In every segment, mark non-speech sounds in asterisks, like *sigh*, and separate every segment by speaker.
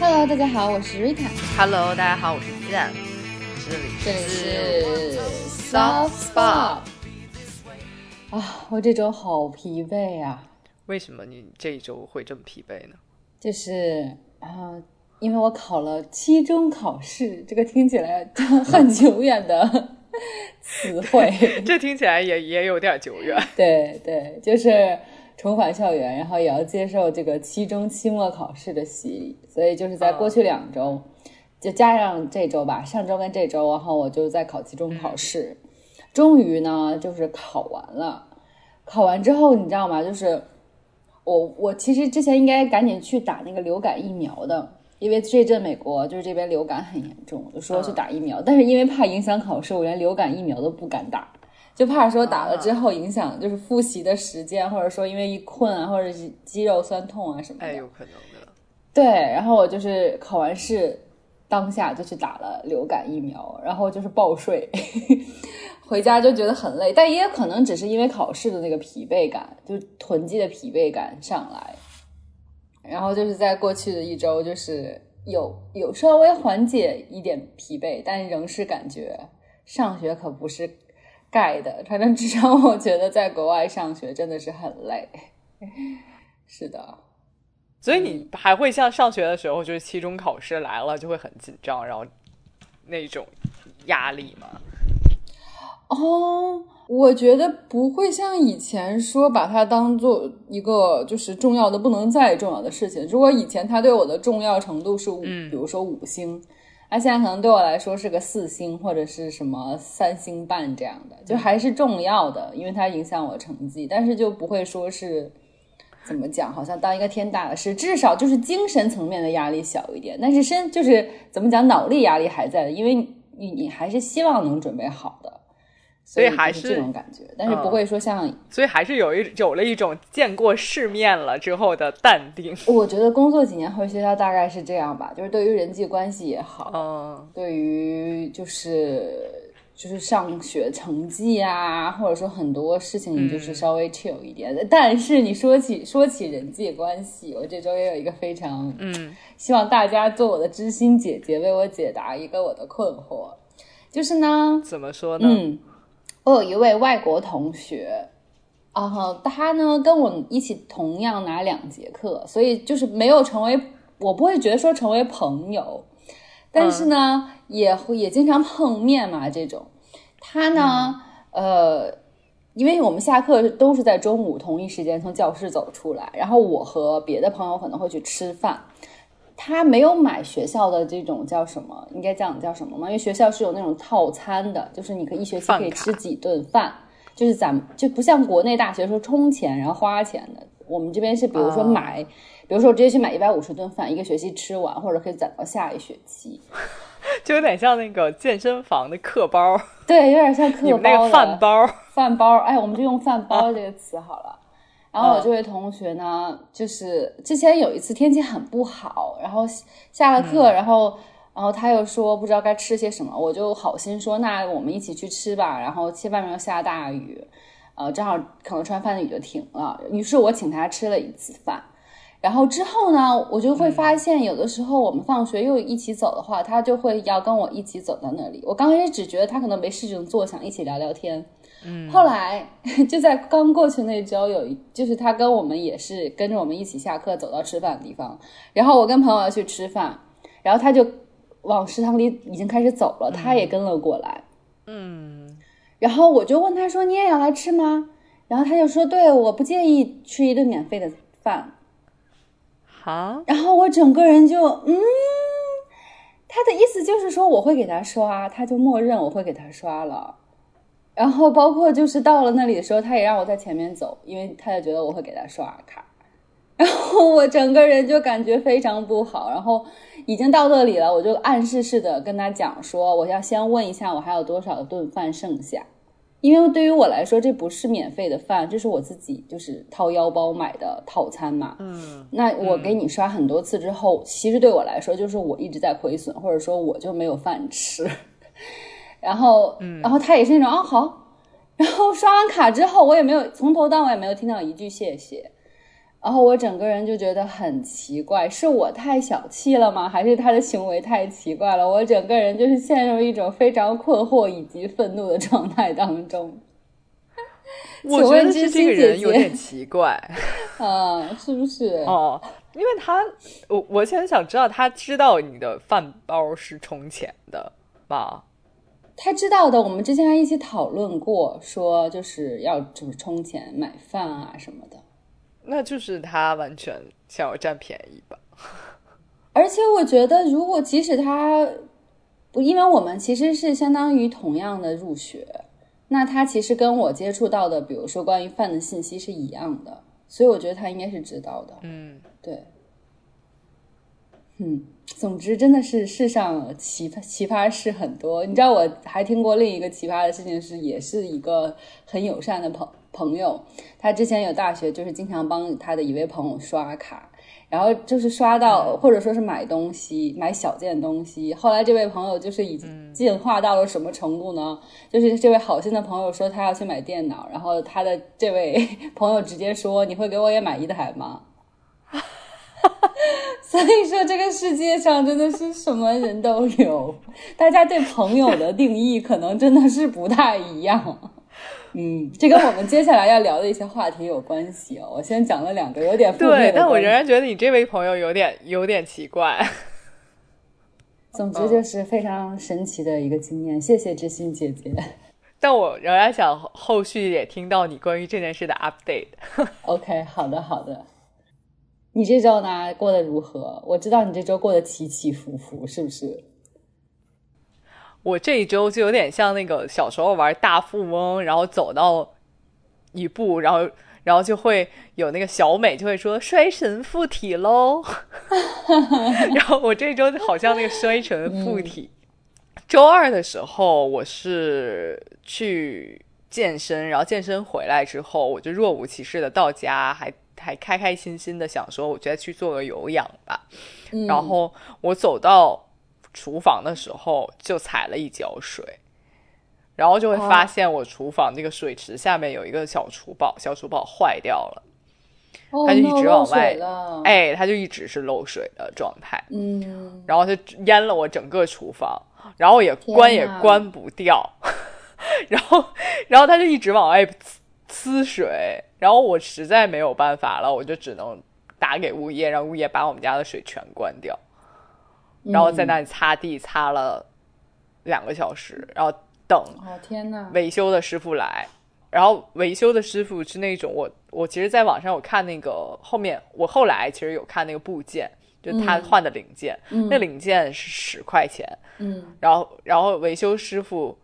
Speaker 1: Hello，大家好，我是 Rita。
Speaker 2: Hello，大家好，我是鸡蛋，这里
Speaker 1: 这里
Speaker 2: 是
Speaker 1: 是 Soft Spot。啊，我这周好疲惫啊！
Speaker 2: 为什么你这一周会这么疲惫呢？
Speaker 1: 就是啊、因为我考了期中考试，这个听起来很久远的 *laughs* 词汇。
Speaker 2: 这听起来也也有点久远。
Speaker 1: 对对，就是重返校园，然后也要接受这个期中、期末考试的洗礼，所以就是在过去两周，就加上这周吧，上周跟这周，然后我就在考期中考试，终于呢就是考完了。考完之后，你知道吗？就是我我其实之前应该赶紧去打那个流感疫苗的。因为这阵美国就是这边流感很严重，我就说去打疫苗，但是因为怕影响考试，我连流感疫苗都不敢打。就怕说打了之后影响就是复习的时间，或者说因为一困啊，或者是肌肉酸痛啊什么的。
Speaker 2: 哎，有可能的。
Speaker 1: 对，然后我就是考完试当下就去打了流感疫苗，然后就是暴睡，*laughs* 回家就觉得很累，但也有可能只是因为考试的那个疲惫感，就囤积的疲惫感上来，然后就是在过去的一周，就是有有稍微缓解一点疲惫，但仍是感觉上学可不是盖的，反正至少我觉得在国外上学真的是很累。*laughs* 是的，
Speaker 2: 所以你还会像上学的时候，就是期中考试来了就会很紧张，然后那种压力吗？
Speaker 1: 哦，我觉得不会像以前说把它当做一个就是重要的不能再重要的事情。如果以前它对我的重要程度是五，比如说五星，那现在可能对我来说是个四星或者是什么三星半这样的，就还是重要的，因为它影响我成绩，但是就不会说是。怎么讲？好像当一个天大的事，至少就是精神层面的压力小一点，但是身就是怎么讲，脑力压力还在的，因为你你还是希望能准备好的，
Speaker 2: 所以还是
Speaker 1: 这种感觉，但是不会说像、
Speaker 2: 所以还是有一有了一种见过世面了之后的淡定。*laughs*
Speaker 1: 我觉得工作几年回学校大概是这样吧，就是对于人际关系也好，
Speaker 2: 嗯，
Speaker 1: 对于就是就是上学成绩啊，或者说很多事情你就是稍微 chill 一点。但是你说起说起人际关系，我这周也有一个非常
Speaker 2: 嗯，
Speaker 1: 希望大家做我的知心姐姐，为我解答一个我的困惑，就是呢，
Speaker 2: 怎么说呢？
Speaker 1: 嗯，我有一位外国同学，啊，他呢跟我一起同样拿两节课，所以就是没有成为，我不会觉得说成为朋友，但是呢，也会也经常碰面嘛。这种，他呢，呃，因为我们下课都是在中午同一时间从教室走出来，然后我和别的朋友可能会去吃饭。他没有买学校的这种叫什么，应该讲叫什么吗？因为学校是有那种套餐的，就是你可以一学期可以吃几顿饭，就是咱们就不像国内大学说充钱然后花钱的，我们这边是比如说
Speaker 2: 哦
Speaker 1: 买，比如说我直接去买一百五十顿饭，一个学期吃完，或者可以攒到下一学期。
Speaker 2: 就有点像那个健身房的课包，
Speaker 1: 对，有点像课包的
Speaker 2: 饭包。
Speaker 1: 饭包，哎，我们就用饭包这个词好了。然后我这位同学呢，就是之前有一次天气很不好，然后下了课，然后然后他又说不知道该吃些什么，我就好心说那我们一起去吃吧。然后外面又下大雨，呃，正好可能吃完饭的雨就停了，于是我请他吃了一次饭。然后之后呢，我就会发现，有的时候我们放学又一起走的话，他就会要跟我一起走到那里。我刚开始只觉得他可能没事情做，想一起聊聊天。嗯，后来 *laughs* 就在刚过去那周，有一就是他跟我们也是跟着我们一起下课走到吃饭的地方，然后我跟朋友要去吃饭，然后他就往食堂里已经开始走了，他也跟了过来。
Speaker 2: 嗯，
Speaker 1: 然后我就问他说：“你也要来吃吗？”然后他就说：“对，我不介意吃一顿免费的饭。”
Speaker 2: 哈，
Speaker 1: 然后我整个人就嗯，他的意思就是说我会给他刷，他就默认我会给他刷了。然后包括就是到了那里的时候，他也让我在前面走，因为他也觉得我会给他刷卡。*laughs* 然后我整个人就感觉非常不好，然后已经到这里了，我就暗示式的跟他讲说，我要先问一下我还有多少顿饭剩下。因为对于我来说，这不是免费的饭，这是我自己就是掏腰包买的套餐嘛。
Speaker 2: 嗯，
Speaker 1: 那我给你刷很多次之后，其实对我来说就是我一直在亏损，或者说我就没有饭吃。然后，嗯然后他也是那种啊好，*laughs* 然后刷完卡之后，我也没有从头到尾没有听到一句谢谢。然后我整个人就觉得很奇怪，是我太小气了吗？还是他的行为太奇怪了？我整个人就是陷入一种非常困惑以及愤怒的状态当中。*laughs*
Speaker 2: 我觉得是这个人有点奇怪，
Speaker 1: 啊，*laughs* 是不是？
Speaker 2: 哦，因为他，我我现在想知道，他知道你的饭包是充钱的吗？
Speaker 1: 他知道的，我们之前还一起讨论过，说就是要就是充钱买饭啊什么的。
Speaker 2: 那就是他完全想要占便宜吧。*laughs*
Speaker 1: 而且我觉得，如果即使他不，因为我们其实是相当于同样的入学。那他其实跟我接触到的，比如说关于饭的信息是一样的，所以我觉得他应该是知道的。
Speaker 2: 嗯，
Speaker 1: 对，嗯，总之真的是世上奇葩奇葩事很多。你知道我还听过另一个奇葩的事情，是也是一个很友善的朋朋友，他之前有大学就是经常帮他的一位朋友刷卡。然后就是刷到，或者说是买东西，买小件东西。后来这位朋友就是已经进化到了什么程度呢？就是这位好心的朋友说他要去买电脑，然后他的这位 *laughs* 朋友直接说：“你会给我也买一台吗？” *laughs* 所以说这个世界上真的是什么人都有，大家对朋友的定义可能真的是不太一样。*laughs* 嗯，这跟我们接下来要聊的一些话题有关系哦。我先讲了两个有点
Speaker 2: 对，但我仍然觉得你这位朋友有点有点奇怪。*laughs*
Speaker 1: 总之就是非常神奇的一个经验，谢谢知心姐姐。
Speaker 2: 但我仍然想后续也听到你关于这件事的 update。
Speaker 1: OK，好的好的。你这周呢过得如何？我知道你这周过得起起伏伏，是不是？
Speaker 2: 我这一周就有点像那个小时候玩大富翁，然后走到一步，然后然后就会有那个小美就会说衰神附体喽，*laughs* 然后我这周好像那个衰神附体。周二的时候我是去健身，然后健身回来之后，我就若无其事的到家，还还开开心心的想说，我觉得去做个有氧吧。然后我走到。厨房的时候就踩了一脚水，然后就会发现我厨房那个水池下面有一个小厨宝，小厨宝坏掉了，它就一直往外，哎，它就一直是漏水的状态，
Speaker 1: 嗯，
Speaker 2: 然后它淹了我整个厨房，然后也关也关不掉，*laughs* 然后然后它就一直往外呲水，然后我实在没有办法了，我就只能打给物业，让物业把我们家的水全关掉。然后在那里擦地擦了两个小时，然后等
Speaker 1: 哦天呐，
Speaker 2: 维修的师傅来，然后维修的师傅是那种我我其实在网上有看那个后面我后来其实有看那个部件，就他换的零件，那零件是十块钱，
Speaker 1: 嗯，
Speaker 2: 然后然后维修师傅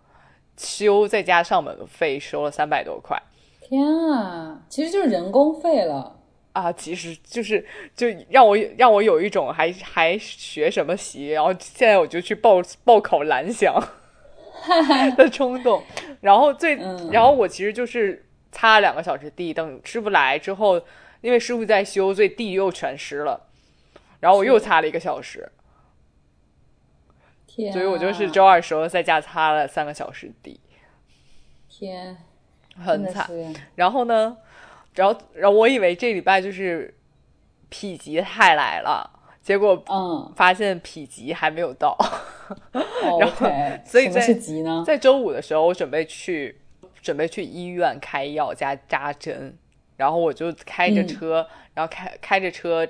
Speaker 2: 修再加上门费收了三百多块，
Speaker 1: 天啊，其实就是人工费了。
Speaker 2: 啊，其实就是就让我让我有一种还还学什么习，然后现在我就去报报考蓝翔 *laughs* 的冲动。然后最然后我其实就是擦两个小时地，等师傅来之后，因为师傅在修，所以地又全湿了。然后我又擦了一个小时，
Speaker 1: 天，
Speaker 2: 所以我就是周二时候在家擦了三个小时地，
Speaker 1: 天，
Speaker 2: 很惨。然后呢？然后，然后我以为这礼拜就是否极泰来了，结果
Speaker 1: 嗯，
Speaker 2: 发现否极还没有到。*laughs* 然后，所以在在周五的时候，我准备去准备去医院开药加扎针，然后我就开着车，然后开开着车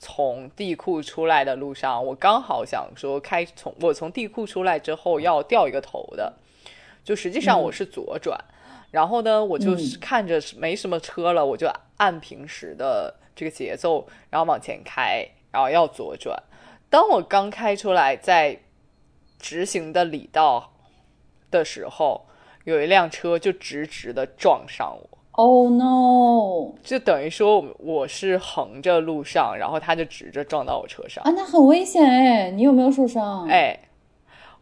Speaker 2: 从地库出来的路上，我刚好想说开从我从地库出来之后要掉一个头的，就实际上我是左转。然后呢，我就是看着没什么车了，我就按平时的这个节奏，然后往前开，然后要左转。当我刚开出来在直行的里道的时候，有一辆车就直直的撞上我。
Speaker 1: Oh no！
Speaker 2: 就等于说我是横着路上，然后他就直着撞到我车上
Speaker 1: 啊，那很危险哎！你有没有受伤？
Speaker 2: 哎，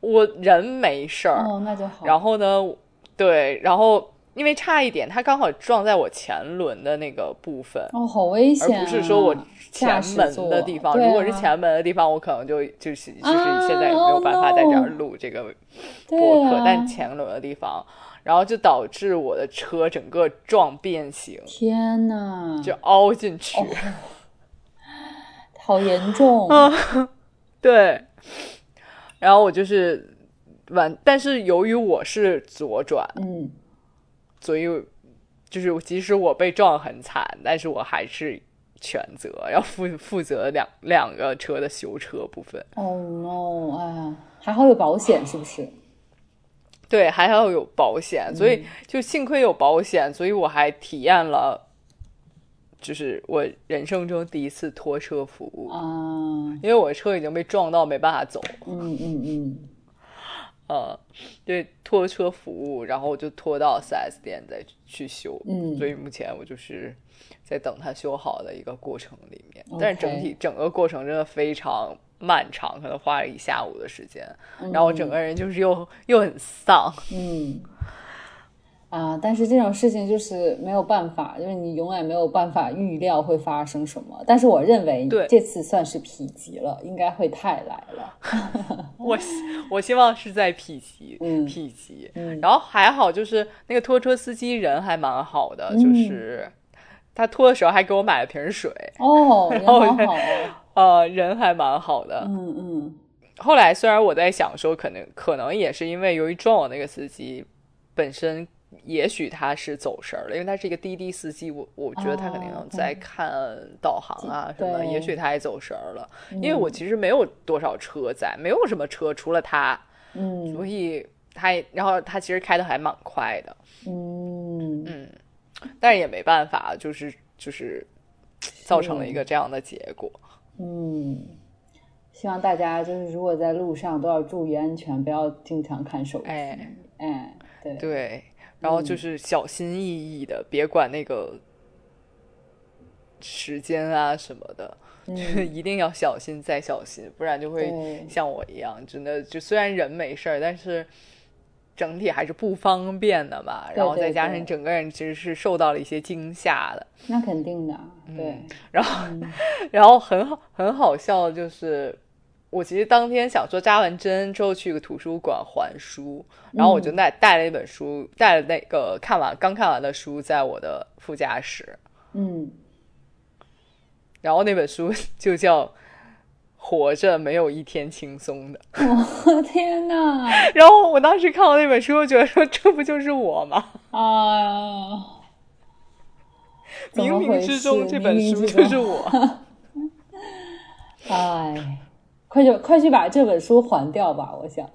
Speaker 2: 我人没事儿
Speaker 1: 哦，那就好。
Speaker 2: 然后呢，对，然后。因为差一点，它刚好撞在我前轮的那个部分，
Speaker 1: 哦，好危险！
Speaker 2: 而不是说我前门的地方。如果是前门的地方，我可能就就是就是现在也没有办法在这儿录这个播客。但前轮的地方，然后就导致我的车整个撞变形，
Speaker 1: 天呐，
Speaker 2: 就凹进去。
Speaker 1: 好严重。*laughs*
Speaker 2: 对，然后我就是完，但是由于我是左转，
Speaker 1: 嗯
Speaker 2: 所以就是即使我被撞很惨，但是我还是全责要负负责两两个车的修车部分。
Speaker 1: ，Oh no，哎呀，还好有保险，是不是？
Speaker 2: 对，还好有保险，所以就幸亏有保险，所以我还体验了，就是我人生中第一次拖车服务，
Speaker 1: 啊，
Speaker 2: 因为我车已经被撞到没办法走，
Speaker 1: 嗯嗯嗯，
Speaker 2: 呃，对，拖车服务，然后我就拖到 4S 店再去修，
Speaker 1: 嗯。
Speaker 2: 所以目前我就是在等它修好的一个过程里面。但是整体整个过程真的非常漫长，可能花了一下午的时间，
Speaker 1: 嗯。
Speaker 2: 然后我整个人就是又又很丧，
Speaker 1: 嗯，啊，但是这种事情就是没有办法，就是你永远没有办法预料会发生什么。但是我认为
Speaker 2: 对
Speaker 1: 这次算是否极了，应该会太来了。*laughs*
Speaker 2: 我希我希望是在否极，
Speaker 1: 嗯
Speaker 2: 否极。
Speaker 1: 嗯
Speaker 2: 然后还好，就是那个拖车司机人还蛮好的，
Speaker 1: 嗯
Speaker 2: 就是他拖的时候还给我买了瓶水，
Speaker 1: 哦，然
Speaker 2: 后
Speaker 1: 好好哦。
Speaker 2: 呃，人还蛮好的。
Speaker 1: 嗯嗯
Speaker 2: 后来虽然我在想说，可能可能也是因为由于撞我那个司机本身。也许他是走神儿了，因为他是一个滴滴司机，我我觉得他肯定
Speaker 1: 哦
Speaker 2: 在看导航啊什么也许他也走神儿了，因为我其实没有多少车在，没有什么车除了他，
Speaker 1: 嗯。
Speaker 2: 所以他，然后他其实开的还蛮快的，
Speaker 1: 嗯。
Speaker 2: 嗯，但是也没办法，就是就是造成了一个这样的结果。
Speaker 1: 嗯，希望大家就是如果在路上都要注意安全，不要经常看手机。
Speaker 2: 哎，
Speaker 1: 哎，对。
Speaker 2: 对，然后就是小心翼翼的，别管那个时间啊什么的，就是一定要小心再小心，不然就会像我一样，真的就虽然人没事儿，但是。整体还是不方便的嘛，然后再加上整个人其实是受到了一些惊吓的，
Speaker 1: 那肯定的，对，
Speaker 2: 然后，然后很好很好笑的就是，我其实当天想说扎完针之后去个图书馆还书，然后我就带带了一本书，带了那个看完刚看完的书在我的副驾驶，
Speaker 1: 嗯，
Speaker 2: 然后那本书 *laughs* 就叫《活着没有一天轻松的》，*laughs*
Speaker 1: 我天哪！
Speaker 2: 然后我当时看到那本书，我觉得说这不就是我吗？
Speaker 1: 哎呀，
Speaker 2: 冥冥之中这本书就是我。*laughs*
Speaker 1: 哎，快去快去把这本书还掉吧！我想，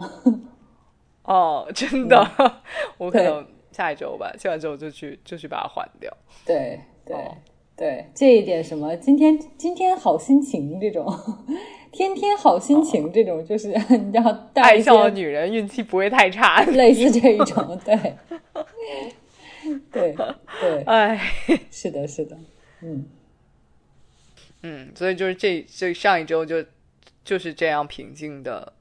Speaker 2: 哦，真的，*laughs* 我可能下一周吧，下一周就去就去把它还掉。
Speaker 1: 对对、
Speaker 2: 哦。
Speaker 1: 对，这一点什么，今天今天好心情这种，*laughs* 天天好心情这种，就是 *laughs* 你知道带
Speaker 2: 爱笑的女人，运气不会太差。
Speaker 1: 类似这一种，对，对对，
Speaker 2: 哎，
Speaker 1: 是的，是的，嗯。
Speaker 2: 嗯，所以就是这这上一周就就是这样平静的，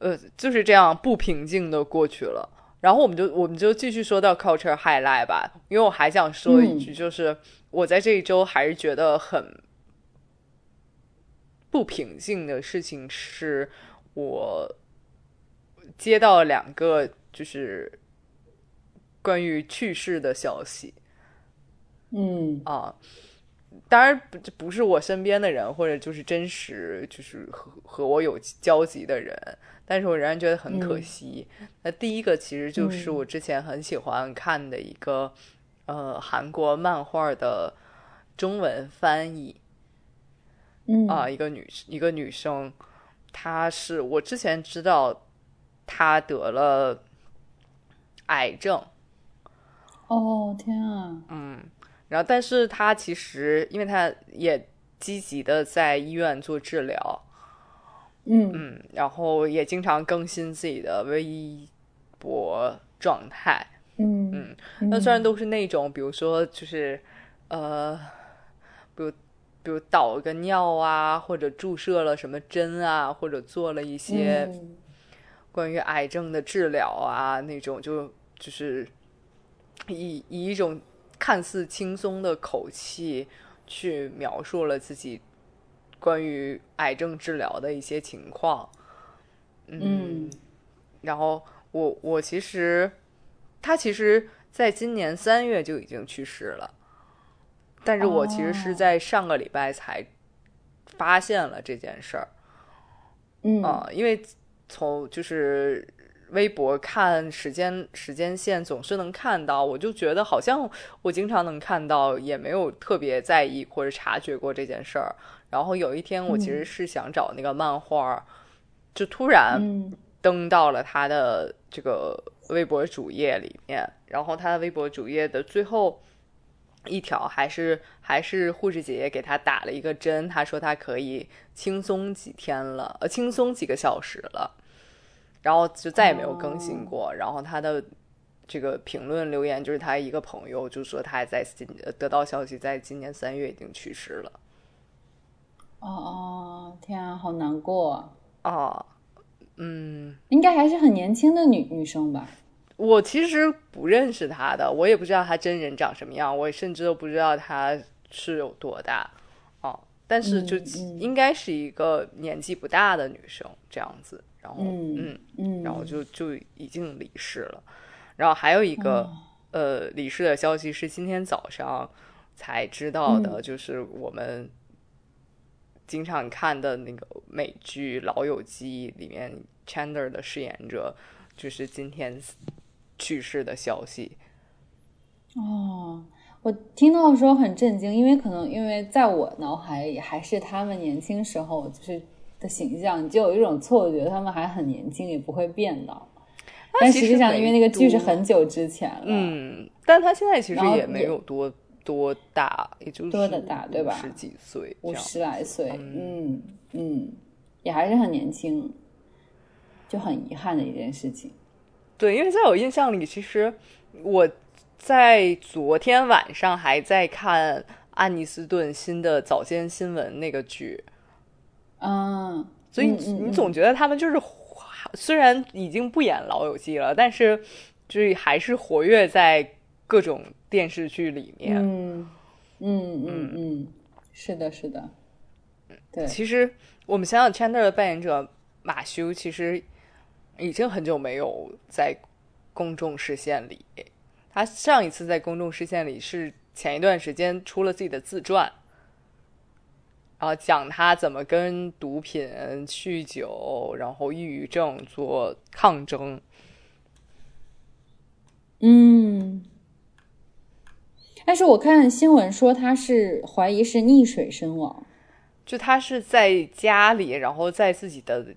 Speaker 2: 呃，就是这样不平静的过去了。然后我们就我们就继续说到 culture highlight 吧，因为我还想说一句，就是、我在这一周还是觉得很不平静的事情是，我接到两个就是关于去世的消息。
Speaker 1: 嗯
Speaker 2: 啊，当然不不是我身边的人，或者就是真实就是和和我有交集的人，但是我仍然觉得很可惜。那第一个其实就是我之前很喜欢看的一个、呃韩国漫画的中文翻译。
Speaker 1: 嗯。
Speaker 2: 啊、一个女一个女生，她是我之前知道她得了癌症，
Speaker 1: 哦天啊，
Speaker 2: 然后，但是他其实，因为他也积极的在医院做治疗，
Speaker 1: 嗯
Speaker 2: 嗯，然后也经常更新自己的微博状态。
Speaker 1: 嗯
Speaker 2: 嗯那虽然都是那种，比如说就是，呃，比如比如导个尿啊，或者注射了什么针啊，或者做了一些
Speaker 1: 嗯
Speaker 2: 关于癌症的治疗啊，那种就就是以以一种看似轻松的口气去描述了自己关于癌症治疗的一些情况。
Speaker 1: 嗯
Speaker 2: 然后我我其实他其实在今年三月就已经去世了，但是我其实是在上个礼拜才发现了这件事儿。
Speaker 1: 嗯
Speaker 2: 啊，因为从就是微博看时间时间线总是能看到，我就觉得好像我经常能看到，也没有特别在意或者察觉过这件事儿。然后有一天，我其实是想找那个漫画，就突然登到了他的这个微博主页里面，然后他的微博主页的最后。一条还是还是护士姐姐给他打了一个针，他说他可以轻松几天了，呃，轻松几个小时了，然后就再也没有更新过。然后他的这个评论留言就是他一个朋友就说他在今得到消息，在今年三月已经去世了。
Speaker 1: 哦哦，天啊，好难过
Speaker 2: 啊！嗯，
Speaker 1: 应该还是很年轻的女女生吧。
Speaker 2: 我其实不认识她的，我也不知道她真人长什么样，我甚至都不知道她是有多大，哦，但是就应该是一个年纪不大的女生这样子，然后
Speaker 1: 嗯嗯，
Speaker 2: 然后就就已经离世了，然后还有一个呃离世的消息是今天早上才知道的，就是我们经常看的那个美剧《老友记》里面 Chandler 的饰演者，就是今天。去世的消息，
Speaker 1: 哦，我听到的时候很震惊，因为可能因为在我脑海里还是他们年轻时候就是的形象，你就有一种错觉，他们还很年轻，也不会变老。但实际上，因为那个剧是很久之前了，
Speaker 2: 嗯，但他现在其实也没有多多大，也就是
Speaker 1: 多的大，对吧？
Speaker 2: 十几岁，
Speaker 1: 五十来岁，嗯嗯，也还是很年轻，就很遗憾的一件事情。
Speaker 2: 对，因为在我印象里，其实我在昨天晚上还在看安妮斯顿新的早间新闻那个剧，
Speaker 1: 嗯，
Speaker 2: 所以你总觉得他们就是虽然已经不演老友记了，但是就是还是活跃在各种电视剧里面。
Speaker 1: 嗯嗯嗯嗯，是的，是的。对，
Speaker 2: 其实我们想想，Chandler 的扮演者马修，其实。已经很久没有在公众视线里。他上一次在公众视线里是前一段时间出了自己的自传，然后讲他怎么跟毒品、酗酒，然后抑郁症做抗争。
Speaker 1: 嗯，但是我看新闻说他是怀疑是溺水身亡，
Speaker 2: 就他是在家里，然后在自己的。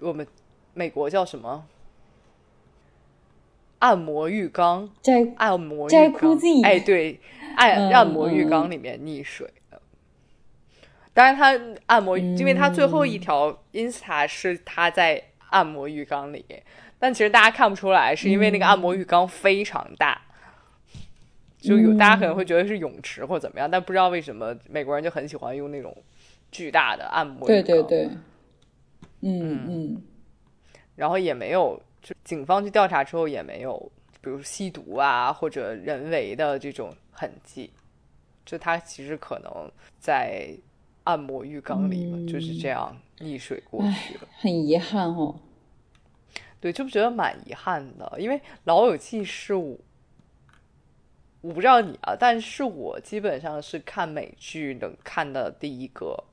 Speaker 2: 我们美国叫什么？按摩浴缸，
Speaker 1: 在
Speaker 2: 按摩浴缸，哎，对，按按摩浴缸里面溺水的。当然，他按摩，因为他最后一条 Insta 是他在按摩浴缸里，但其实大家看不出来，是因为那个按摩浴缸非常大，就有大家可能会觉得是泳池或怎么样，但不知道为什么美国人就很喜欢用那种巨大的按摩
Speaker 1: 浴缸。对对对。嗯嗯，
Speaker 2: 然后也没有，就警方去调查之后也没有，比如吸毒啊或者人为的这种痕迹，就他其实可能在按摩浴缸里嘛，就是这样溺水过去了，
Speaker 1: 很遗憾哦。
Speaker 2: 对，就觉得蛮遗憾的，因为《老友记》是我，我不知道你啊，但是我基本上是看美剧能看的第一个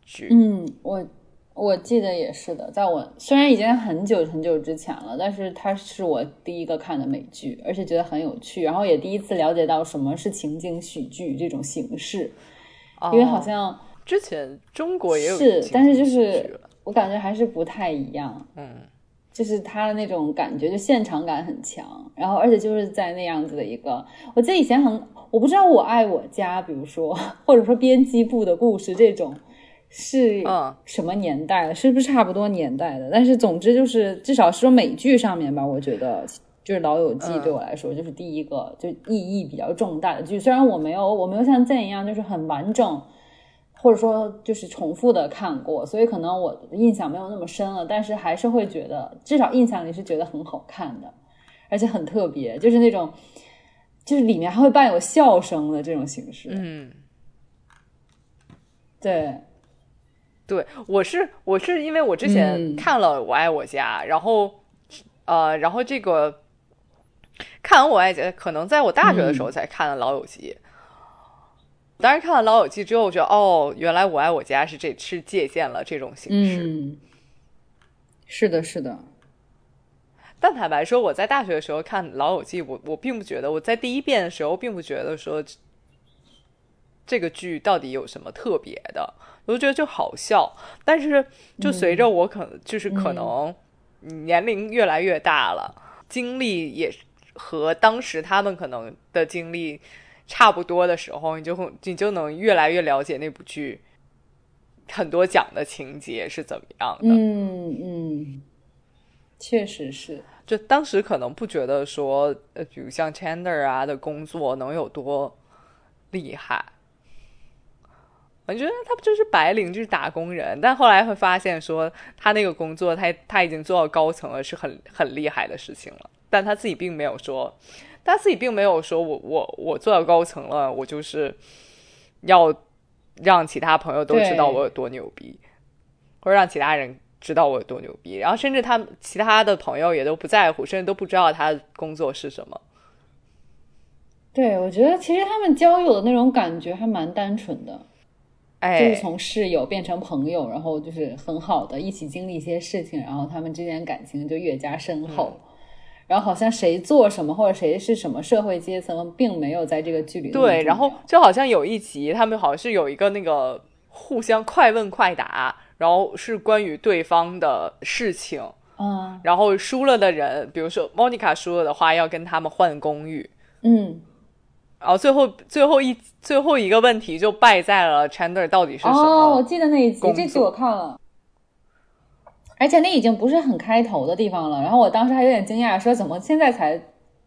Speaker 2: 剧。
Speaker 1: 嗯，我。我记得也是的，在我虽然已经很久很久之前了，但是它是我第一个看的美剧，而且觉得很有趣，然后也第一次了解到什么是情景喜剧这种形式，因为好像
Speaker 2: 之前中国也有
Speaker 1: 是，但是就是我感觉还是不太一样，
Speaker 2: 嗯，
Speaker 1: 就是他的那种感觉就现场感很强，然后而且就是在那样子的一个，我记得以前很我不知道我爱我家，比如说 *laughs* 或者说编辑部的故事这种。是什么年代？是不是差不多年代的？但是总之就是，至少是说美剧上面吧，我觉得就是《老友记》对我来说就是第一个就意义比较重大的剧。虽然我没有我没有像 Zen 一样就是很完整，或者说就是重复的看过，所以可能我的印象没有那么深了。但是还是会觉得，至少印象里是觉得很好看的，而且很特别，就是那种就是里面还会伴有笑声的这种形式。
Speaker 2: 嗯，
Speaker 1: 对。
Speaker 2: 对，我是我是因为我之前看了《我爱我家》，然后呃，然后这个看完《我爱姐》，可能在我大学的时候才看了《老友记》。当时看了《老友记》之后，我觉得哦，原来《我爱我家》是这是借鉴了这种形式。
Speaker 1: 嗯，是的，是的。
Speaker 2: 但坦白说，我在大学的时候看《老友记》，我我并不觉得，我在第一遍的时候并不觉得说这个剧到底有什么特别的，我就觉得就好笑。但是就随着我可能就是可能年龄越来越大了，经历也和当时他们可能的经历差不多的时候，你就会你就能越来越了解那部剧很多讲的情节是怎么样的。
Speaker 1: 嗯嗯，确实是。
Speaker 2: 就当时可能不觉得说，呃，比如像 Chandler 啊的工作能有多厉害，我觉得他不就是白领，就是打工人。但后来会发现说，他那个工作，他他已经做到高层了，是很很厉害的事情了。但他自己并没有说，他自己并没有说我我我做到高层了，我就是要让其他朋友都知道我有多牛逼，或者让其他人。知道我有多牛逼，然后甚至他其他的朋友也都不在乎，甚至都不知道他工作是什么。
Speaker 1: 对，我觉得其实他们交友的那种感觉还蛮单纯的，
Speaker 2: 哎，
Speaker 1: 就是从室友变成朋友，然后就是很好的一起经历一些事情，然后他们之间感情就越加深厚。然后好像谁做什么或者谁是什么社会阶层，并没有在这个剧里。
Speaker 2: 对，然后就好像有一集，他们好像是有一个那个互相快问快答。然后是关于对方的事情，
Speaker 1: 嗯，
Speaker 2: 然后输了的人，比如说 Monica 输了的话，要跟他们换公寓，
Speaker 1: 嗯，
Speaker 2: 然后最后最后一最后一个问题就败在了 Chandler 到底是什么？
Speaker 1: 哦，我记得那一集，这集我看了，而且那已经不是很开头的地方了。然后我当时还有点惊讶，说怎么现在才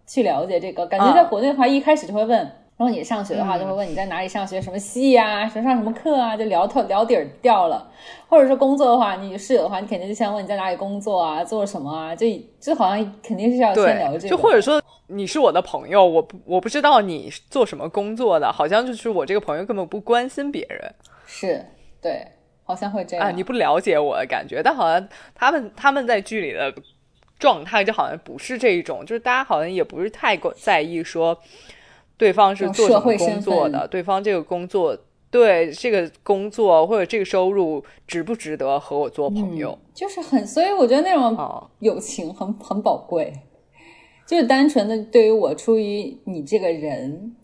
Speaker 1: 去了解这个？感觉在国内的话，一开始就会问。然后你上学的话，就会问你在哪里上学，什么系呀，什么上什么课啊，就聊透聊底儿掉了。或者说工作的话，你室友的话，你肯定就先问你在哪里工作啊，做什么啊，就就好像肯定是要先聊这个。
Speaker 2: 就或者说你是我的朋友，我不我不知道你做什么工作的，好像就是我这个朋友根本不关心别人。
Speaker 1: 是，对，好像会这样。
Speaker 2: 啊，你不了解我的感觉，但好像他们他们在剧里的状态就好像不是这一种，就是大家好像也不是太过在意说。对方是做什么工作的？对方这个工作，对这个工作或者这个收入值不值得和我做朋友？
Speaker 1: 就是很，所以我觉得那种友情很很宝贵。就是单纯的对于我，出于你这个人，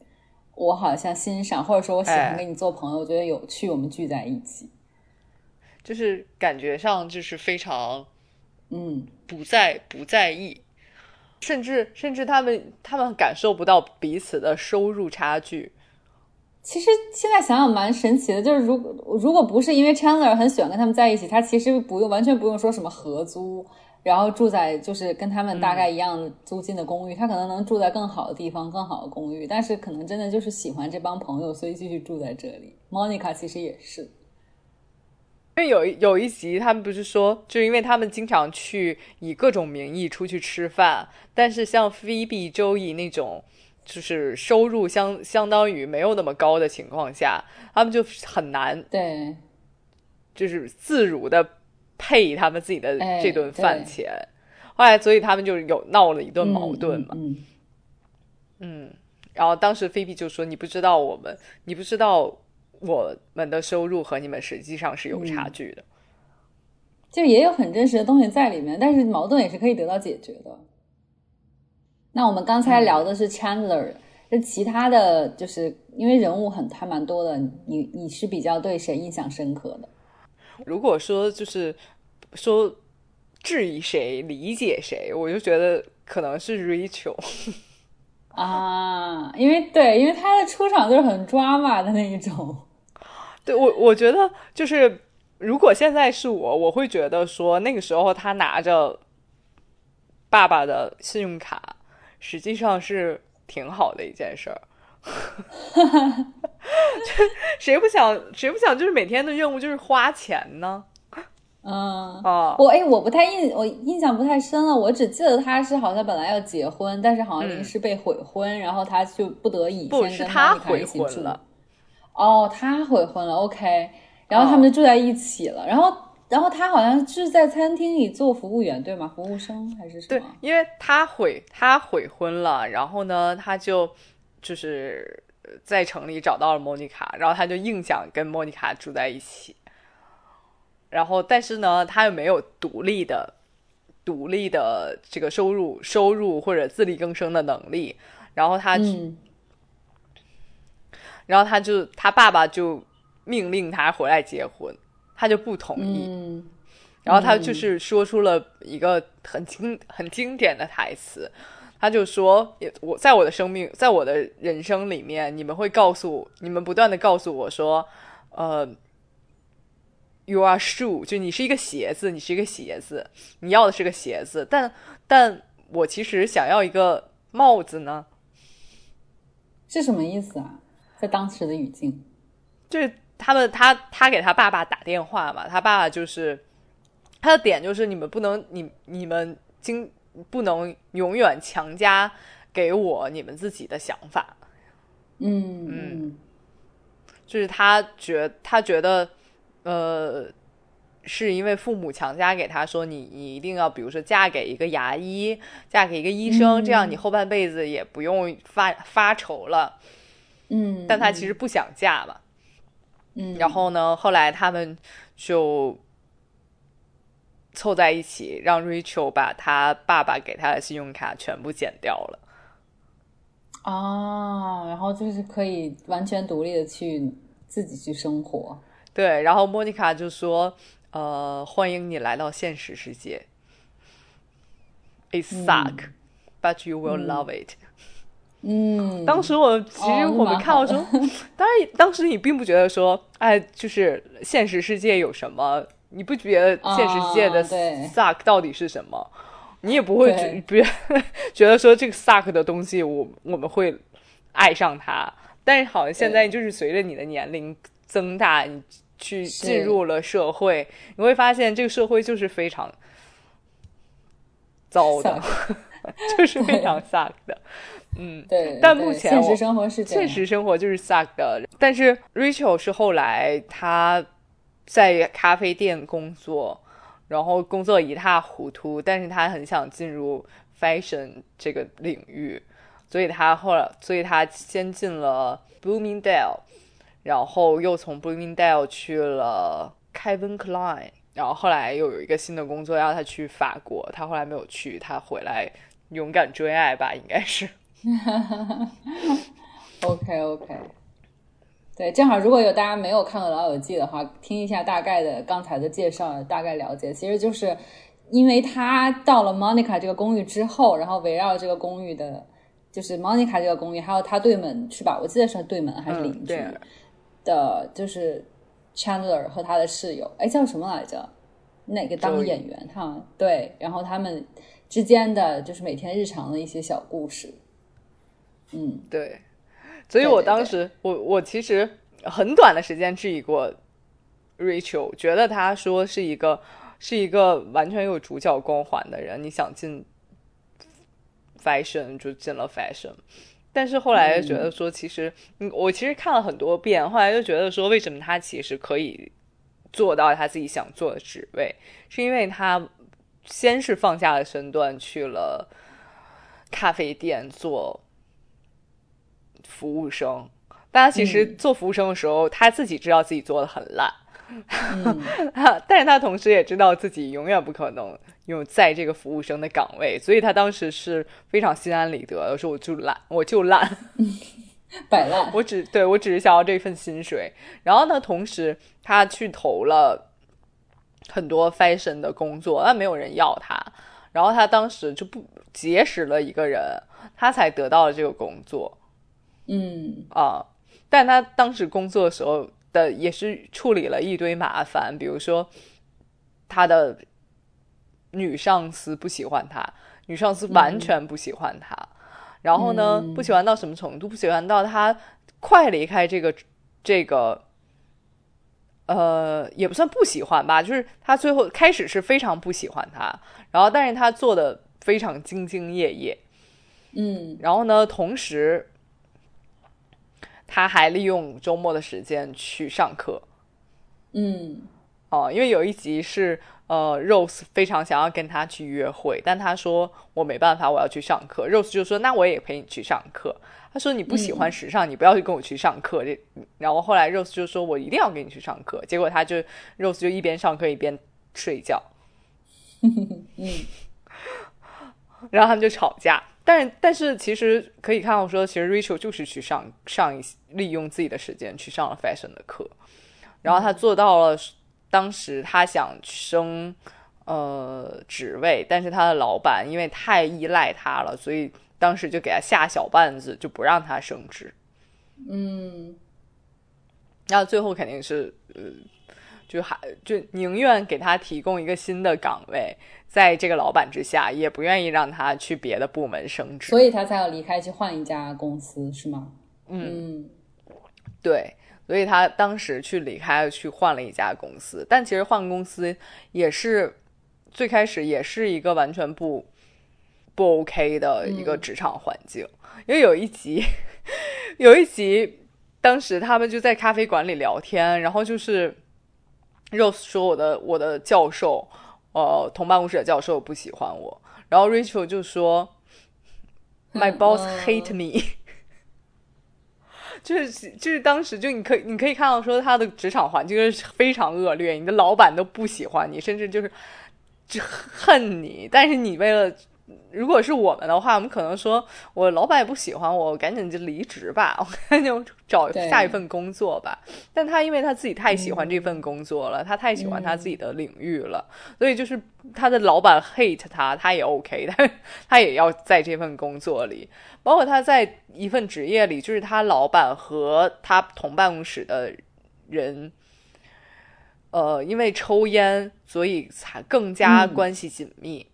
Speaker 1: 我好像欣赏，或者说我喜欢跟你做朋友，我觉得有趣，我们聚在一起，
Speaker 2: 就是感觉上就是非常，
Speaker 1: 嗯，
Speaker 2: 不在不在意。甚至甚至他们他们感受不到彼此的收入差距。
Speaker 1: 其实现在想想蛮神奇的，就是如果如果不是因为 Chandler 很喜欢跟他们在一起，他其实不用完全不用说什么合租，然后住在就是跟他们大概一样租金的公寓，他可能能住在更好的地方、更好的公寓。但是可能真的就是喜欢这帮朋友，所以继续住在这里。Monica 其实也是。
Speaker 2: 因为有有一集，他们不是说，就因为他们经常去以各种名义出去吃饭，但是像 Phoebe、周易那种，就是收入相相当于没有那么高的情况下，他们就很难
Speaker 1: 对，
Speaker 2: 就是自如的配他们自己的这顿饭钱。后来，所以他们就有闹了一顿矛盾嘛。嗯，然后当时 Phoebe 就说：“你不知道我们，你不知道。”我们的收入和你们实际上是有差距的，
Speaker 1: 就也有很真实的东西在里面，但是矛盾也是可以得到解决的。那我们刚才聊的是 Chandler，那其他的就是因为人物很还蛮多的，你你是比较对谁印象深刻的？
Speaker 2: 如果说就是说质疑谁、理解谁，我就觉得可能是 Rachel。
Speaker 1: 啊，因为对，因为他的出场就是很抓马的那一种。
Speaker 2: 对我，我觉得就是，如果现在是我，我会觉得说，那个时候他拿着爸爸的信用卡，实际上是挺好的一件事儿。*laughs* 谁不想，谁不想，就是每天的任务就是花钱呢？
Speaker 1: 嗯
Speaker 2: 啊，
Speaker 1: 我哎，我不太印，我印象不太深了。我只记得他是好像本来要结婚，但是好像临时被悔婚，然后他就不得已不是
Speaker 2: 他
Speaker 1: 悔
Speaker 2: 婚了。
Speaker 1: 哦，他悔婚了，OK，然后他们就住在一起了。然后然后他好像是在餐厅里做服务员，对吗？服务生还是什么
Speaker 2: 对
Speaker 1: 么？，
Speaker 2: 因为他悔他悔婚了，然后呢，他就就是呃在城里找到了莫妮卡，然后他就硬想跟莫妮卡住在一起。然后，但是呢，他又没有独立的、独立的这个收入、收入或者自力更生的能力。然后他，
Speaker 1: 嗯
Speaker 2: 然后他就他爸爸就命令他回来结婚，他就不同意。
Speaker 1: 嗯
Speaker 2: 然后他就是说出了一个很经很经典的台词，他就说：“也我在我的生命，在我的人生里面，你们会告诉你们不断的告诉我说，呃，you are shoe，就你是一个鞋子，你是一个鞋子，你要的是个鞋子，但但我其实想要一个帽子呢。
Speaker 1: 是什么意思啊？在当时的语境，
Speaker 2: 就是他们他他给他爸爸打电话嘛，他爸爸就是他的点就是你们不能你你们经不能永远强加给我你们自己的想法，
Speaker 1: 嗯嗯
Speaker 2: 就是他觉他觉得呃。是因为父母强加给他说你你一定要，比如说嫁给一个牙医，嫁给一个医生，
Speaker 1: 嗯
Speaker 2: 这样你后半辈子也不用发发愁了。
Speaker 1: 嗯，
Speaker 2: 但他其实不想嫁嘛，
Speaker 1: 嗯，
Speaker 2: 然后呢，后来他们就凑在一起，让 Rachel 把他爸爸给他的信用卡全部剪掉了。
Speaker 1: 啊，然后就是可以完全独立的去自己去生活。
Speaker 2: 对，然后莫妮卡就说：“呃，欢迎你来到现实世界。It suck,、but you will love it。
Speaker 1: 嗯，
Speaker 2: 当时我其实
Speaker 1: 哦
Speaker 2: 我们看到说，*laughs* 当然当时你并不觉得说，哎，就是现实世界有什么？你不觉得现实世界的 suck 到底是什么？你也不会觉 *laughs* 不 *laughs* 觉得说这个 suck 的东西我，我们会爱上它。但是好像现在就是随着你的年龄增大，你去进入了社会，你会发现这个社会就是非常糟的，就是非常 suck 的。嗯，
Speaker 1: 对，
Speaker 2: 但目前
Speaker 1: 现实生活是这样
Speaker 2: 现实生活就是 suck 的。但是 Rachel 是后来她在咖啡店工作，然后工作一塌糊涂，但是她很想进入 fashion 这个领域，所以她后来，所以她先进了 Bloomingdale，然后又从 Bloomingdale 去了 Calvin Klein。然后后来又有一个新的工作要她去法国，她后来没有去，她回来勇敢追爱吧，应该是。*laughs*
Speaker 1: OK OK，对，正好如果有大家没有看过《老友记》的话，听一下大概的刚才的介绍，大概了解，其实就是因为他到了 Monica 这个公寓之后，然后围绕这个公寓的，就是 Monica 这个公寓，还有他对门是吧？我记得是对门还是邻居的，就是 Chandler 和他的室友，哎，叫什么来着？哪个当演员？他对，然后他们之间的就是每天日常的一些小故事。嗯，
Speaker 2: 对，所以我
Speaker 1: 对对对。
Speaker 2: 当时，我我其实很短的时间质疑过 Rachel，觉得他说是一个是一个完全有主角光环的人，你想进 fashion 就进了 fashion，但是后来就觉得说，其实嗯，我其实看了很多遍，后来就觉得说，为什么他其实可以做到他自己想做的职位，是因为他先是放下了身段去了咖啡店做服务生，但他其实做服务生的时候，他自己知道自己做的很烂，
Speaker 1: 嗯 *laughs*
Speaker 2: 但是他同时也知道自己永远不可能有在这个服务生的岗位，所以他当时是非常心安理得的说：“我就烂，我就烂，*laughs*
Speaker 1: 摆烂。*laughs*
Speaker 2: 我只对我只是想要这份薪水。”然后呢，同时他去投了很多 fashion 的工作，但没有人要他。然后他当时就不结识了一个人，他才得到了这个工作。
Speaker 1: 嗯。
Speaker 2: 啊、但他当时工作的时候的也是处理了一堆麻烦，比如说他的女上司不喜欢他，女上司完全不喜欢他，然后呢，
Speaker 1: 嗯。
Speaker 2: 不喜欢到什么程度？不喜欢到他快离开这个这个。呃，也不算不喜欢吧，就是他最后开始是非常不喜欢他，然后但是他做的非常兢兢业业，
Speaker 1: 嗯。
Speaker 2: 然后呢，同时他还利用周末的时间去上课
Speaker 1: 嗯
Speaker 2: 哦，因为有一集是呃，Rose 非常想要跟他去约会，但他说我没办法，我要去上课。Rose 就说那我也陪你去上课。他说你不喜欢时尚，你不要去跟我去上课。这然后后来 Rose 就说我一定要跟你去上课。结果他就 Rose 就一边上课一边睡觉。*laughs*
Speaker 1: 嗯，
Speaker 2: 然后他们就吵架。但是但是其实可以看到说，其实 Rachel 就是去上上一利用自己的时间去上了 fashion 的课，然后他做到了。当时他想升呃职位，但是他的老板因为太依赖他了，所以当时就给他下小绊子，就不让他升职。
Speaker 1: 嗯，
Speaker 2: 那最后肯定是呃，就还就宁愿给他提供一个新的岗位，在这个老板之下，也不愿意让他去别的部门升职，
Speaker 1: 所以他才要离开去换一家公司，是吗？
Speaker 2: 嗯，对。所以他当时去离开，去换了一家公司。但其实换公司也是最开始也是一个完全不不 OK 的一个职场环境。因为有一集，*laughs* 有一集，当时他们就在咖啡馆里聊天，然后就是 Rose 说我的我的教授，呃，同办公室的教授不喜欢我，然后 Rachel 就说 My boss hate me。*laughs* 就是就是当时就你可以你可以看到说他的职场环境是非常恶劣，你的老板都不喜欢你，甚至就是就恨你，但是你为了。如果是我们的话，我们可能说，我老板也不喜欢我，我赶紧就离职吧，*laughs* 我赶紧找下一份工作吧。但他因为他自己太喜欢这份工作了，他太喜欢他自己的领域了，所以就是他的老板 hate 他，他也 OK，他 *laughs* 他也要在这份工作里。包括他在一份职业里，就是他老板和他同办公室的人，呃，因为抽烟，所以才更加关系紧密。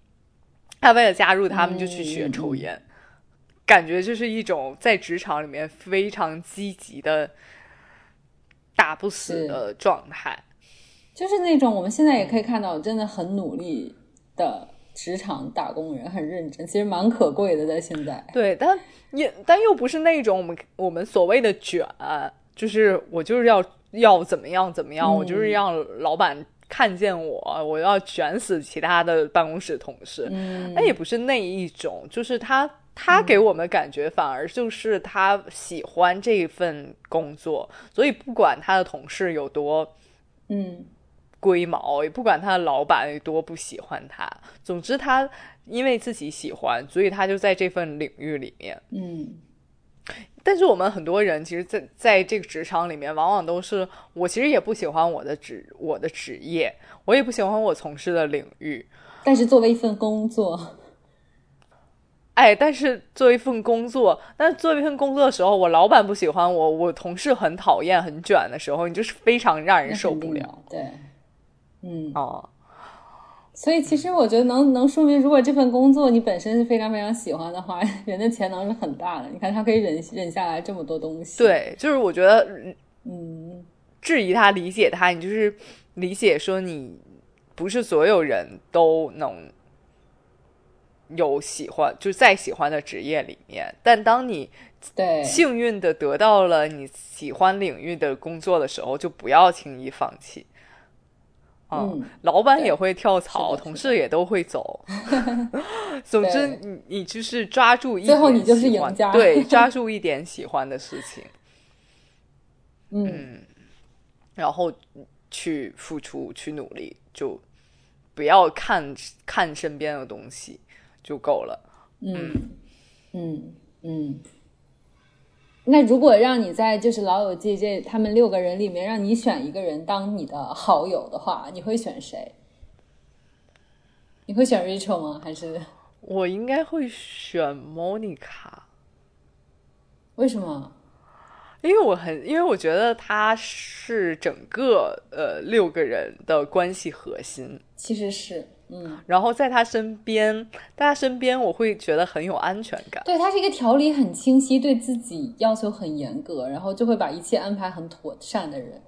Speaker 2: 他为了加入他们，就去学抽烟，感觉就是一种在职场里面非常积极的打不死的状态，
Speaker 1: 就是那种我们现在也可以看到，真的很努力的职场打工人，很认真，其实蛮可贵的，在现在。
Speaker 2: 对，但也但又不是那种我们我们所谓的卷，就是我就是要要怎么样怎么样，我就是让老板。看见我，我要卷死其他的办公室同事。
Speaker 1: 嗯，
Speaker 2: 那也不是那一种，就是他他给我们的感觉，反而就是他喜欢这份工作，所以不管他的同事有多
Speaker 1: 嗯
Speaker 2: 龟毛，也不管他的老板有多不喜欢他，总之他因为自己喜欢，所以他就在这份领域里面。
Speaker 1: 嗯。
Speaker 2: 但是我们很多人其实，在在这个职场里面，往往都是我其实也不喜欢我的职我的职业，我也不喜欢我从事的领域。
Speaker 1: 但是作为一份工作，
Speaker 2: 哎，但是作为一份工作，但作为一份工作的时候，我老板不喜欢我，我同事很讨厌很卷的时候，你就是非常让人受不了。
Speaker 1: 对，嗯，
Speaker 2: 哦。
Speaker 1: 所以其实我觉得能能说明，如果这份工作你本身是非常非常喜欢的话，*laughs* 人的潜能是很大的。你看他可以忍忍下来这么多东西。
Speaker 2: 对，就是我觉得，
Speaker 1: 嗯，
Speaker 2: 质疑他、理解他，你就是理解说你不是所有人都能有喜欢，就在喜欢的职业里面。但当你
Speaker 1: 对
Speaker 2: 幸运的得到了你喜欢领域的工作的时候，就不要轻易放弃。
Speaker 1: 嗯，
Speaker 2: 老板也会跳槽，同事也都会走。*laughs* 总之，你你就是抓住一
Speaker 1: 最后你就是赢家，
Speaker 2: 对，*laughs* 抓住一点喜欢的事情，
Speaker 1: 嗯，
Speaker 2: 然后去付出，去努力，就不要看看身边的东西就够了。
Speaker 1: 嗯嗯嗯。那如果让你在就是老友记这他们六个人里面，让你选一个人当你的好友的话，你会选谁？你会选 Rachel 吗？还是
Speaker 2: 我应该会选 Monica？
Speaker 1: 为什么？
Speaker 2: 因为我很，因为我觉得他是整个呃六个人的关系核心。
Speaker 1: 其实是。嗯，
Speaker 2: 然后在他身边，在他身边，我会觉得很有安全感。
Speaker 1: 对他是一个条理很清晰，对自己要求很严格，然后就会把一切安排很妥善的人。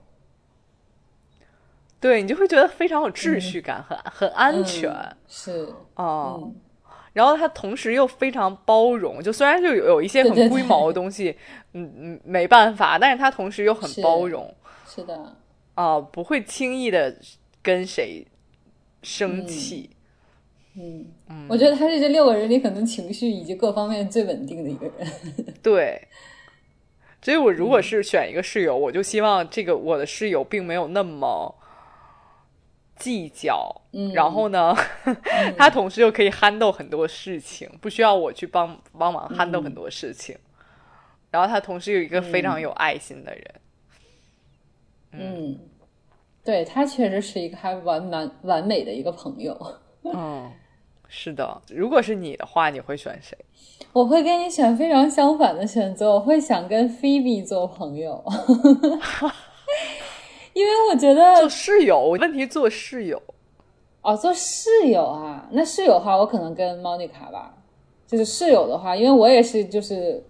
Speaker 2: 对你就会觉得非常有秩序感，很很安全。
Speaker 1: 是
Speaker 2: 哦，然后他同时又非常包容，就虽然就有有一些很龟毛的东西，嗯嗯，没办法，但是他同时又很包容。
Speaker 1: 是的。
Speaker 2: 啊，不会轻易的。跟谁生气。
Speaker 1: 嗯，我觉得他是这六个人里可能情绪以及各方面最稳定的一个人。*laughs*
Speaker 2: 对，所以我如果是选一个室友，我就希望这个我的室友并没有那么计较，
Speaker 1: 嗯。
Speaker 2: 然后呢，*laughs* 他同时又可以 handle 很多事情，不需要我去帮帮忙 handle 很多事情。然后他同时有一个非常有爱心的人，
Speaker 1: 嗯，对他确实是一个还完蛮完美的一个朋友。
Speaker 2: 嗯，*laughs* 是的。如果是你的话，你会选谁？*laughs*
Speaker 1: 我会跟你选非常相反的选择，我会想跟菲比做朋友，*laughs* 因为我觉得
Speaker 2: 做室友，问题做室友。
Speaker 1: 哦，做室友啊，那室友的话，我可能跟 Monica 吧。就是室友的话，因为我也是，就是，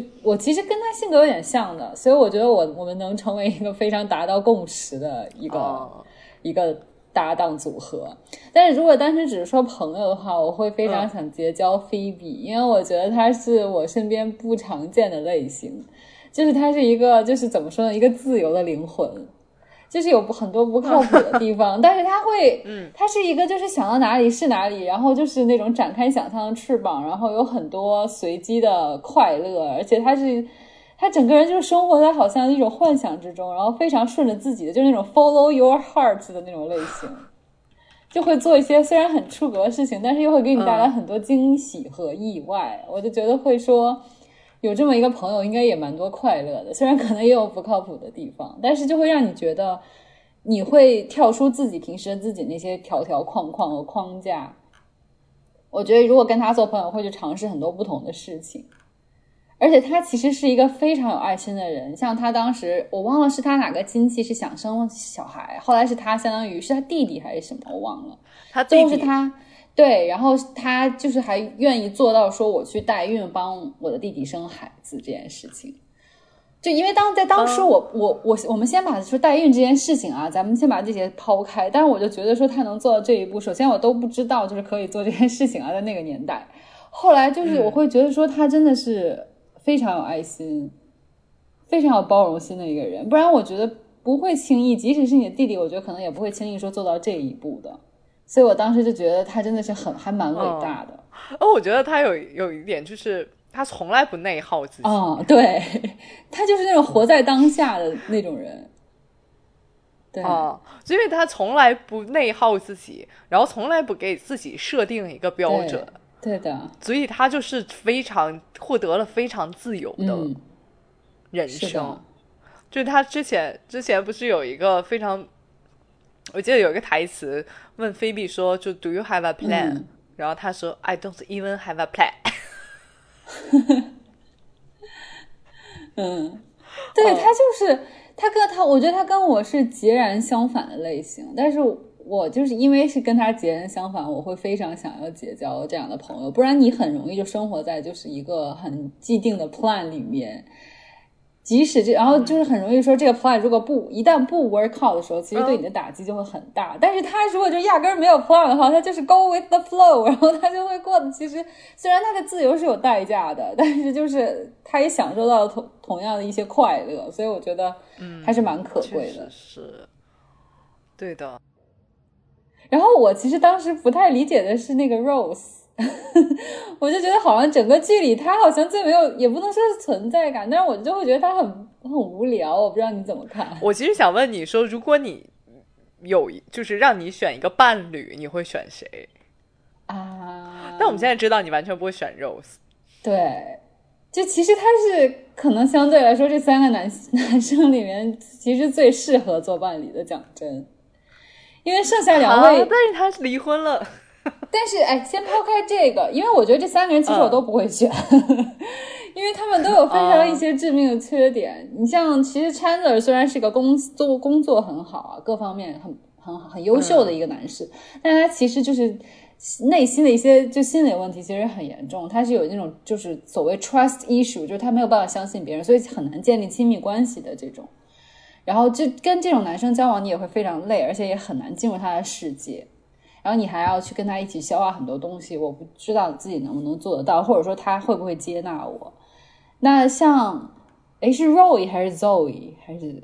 Speaker 1: 就我其实跟他性格有点像的，所以我觉得我我们能成为一个非常达到共识的一个、
Speaker 2: 哦
Speaker 1: 一个搭档组合。但是如果当时只是说朋友的话，我会非常
Speaker 2: 嗯
Speaker 1: 想结交菲比，因为我觉得他是我身边不常见的类型，就是他是一个就是怎么说呢，一个自由的灵魂。就是有很多不靠谱的地方，*laughs* 但是他会，
Speaker 2: 嗯，
Speaker 1: 他是一个就是想到哪里是哪里，然后就是那种展开想象的翅膀，然后有很多随机的快乐，而且他是他整个人就是生活在好像一种幻想之中，然后非常顺着自己的，就是那种 follow your heart 的那种类型，就会做一些虽然很出格的事情，但是又会给你带来很多惊喜和意外。我就觉得会说。有这么一个朋友，应该也蛮多快乐的。虽然可能也有不靠谱的地方，但是就会让你觉得你会跳出自己平时自己那些条条框框和框架。我觉得如果跟他做朋友，会去尝试很多不同的事情。而且他其实是一个非常有爱心的人，像他当时我忘了是他哪个亲戚是想生小孩，后来是他相当于是他弟弟还是什么，我忘了。最
Speaker 2: 他弟弟
Speaker 1: 后是他对，然后他就是还愿意做到说我去代孕帮我的弟弟生孩子这件事情。就因为当在当时我、我我我们先把说代孕这件事情啊，咱们先把这些抛开。但是我就觉得说他能做到这一步，首先我都不知道就是可以做这件事情啊，在那个年代。后来就是我会觉得说他真的是非常有爱心，非常有包容心的一个人，不然我觉得不会轻易，即使是你的弟弟，我觉得可能也不会轻易说做到这一步的。所以我当时就觉得他真的是很还蛮伟大的。
Speaker 2: 哦，我觉得他有有一点就是他从来不内耗自己。
Speaker 1: 哦，对，*laughs* 他就是那种活在当下的那种人。对，
Speaker 2: 啊，因为他从来不内耗自己，然后从来不给自己设定一个标准，
Speaker 1: 对的，
Speaker 2: 所以他就是非常获得了非常自由的
Speaker 1: 嗯，
Speaker 2: 人
Speaker 1: 是
Speaker 2: 生。
Speaker 1: 的，
Speaker 2: 就是他之前之前不是有一个非常，我记得有一个台词问菲比说，就 Do you have a plan？、
Speaker 1: 嗯
Speaker 2: 然后他说 I don't even have a plan。*laughs* *laughs*
Speaker 1: 嗯，对
Speaker 2: 哦
Speaker 1: 他就是他跟他，我觉得他跟我是截然相反的类型，但是我就是因为是跟他截然相反，我会非常想要结交这样的朋友，不然你很容易就生活在就是一个很既定的 plan 里面。即使这，然后就是很容易说这个 plan 如果不一旦不 work out 的时候，其实对你的打击就会很大。但是他如果就压根儿没有 plan 的话，他就是 go with the flow，然后他就会过得其实虽然他的自由是有代价的，但是就是他也享受到了同同样的一些快乐，所以我觉得还是蛮可贵的。
Speaker 2: 是，对的。
Speaker 1: 然后我其实当时不太理解的是那个 Rose，*laughs* 我就觉得好像整个剧里他好像最没有，也不能说是存在感，但是我就会觉得他很很无聊。我不知道你怎么看？
Speaker 2: 我其实想问你说，如果你有就是让你选一个伴侣，你会选谁？
Speaker 1: 啊，
Speaker 2: 但我们现在知道你完全不会选 Rose。
Speaker 1: 对，就其实他是可能相对来说这三个男男生里面，其实最适合做伴侣的，讲真，因为剩下两位，
Speaker 2: 啊但是他离婚了。*laughs*
Speaker 1: 但是哎，先抛开这个，因为我觉得这三个人其实我
Speaker 2: 嗯
Speaker 1: 都不会选，*laughs* 因为他们都有非常一些致命的缺点。你像，其实 Chandler 虽然是个工作工作很好啊，各方面很很很优秀的一个男士，但他其实就是内心的一些就心理问题其实很严重，他是有那种就是所谓 trust issue，就是他没有办法相信别人，所以很难建立亲密关系的这种。然后就跟这种男生交往，你也会非常累，而且也很难进入他的世界。然后你还要去跟他一起消化很多东西，我不知道自己能不能做得到，或者说他会不会接纳我。那像，诶，是 Roy 还是 Zoe 还是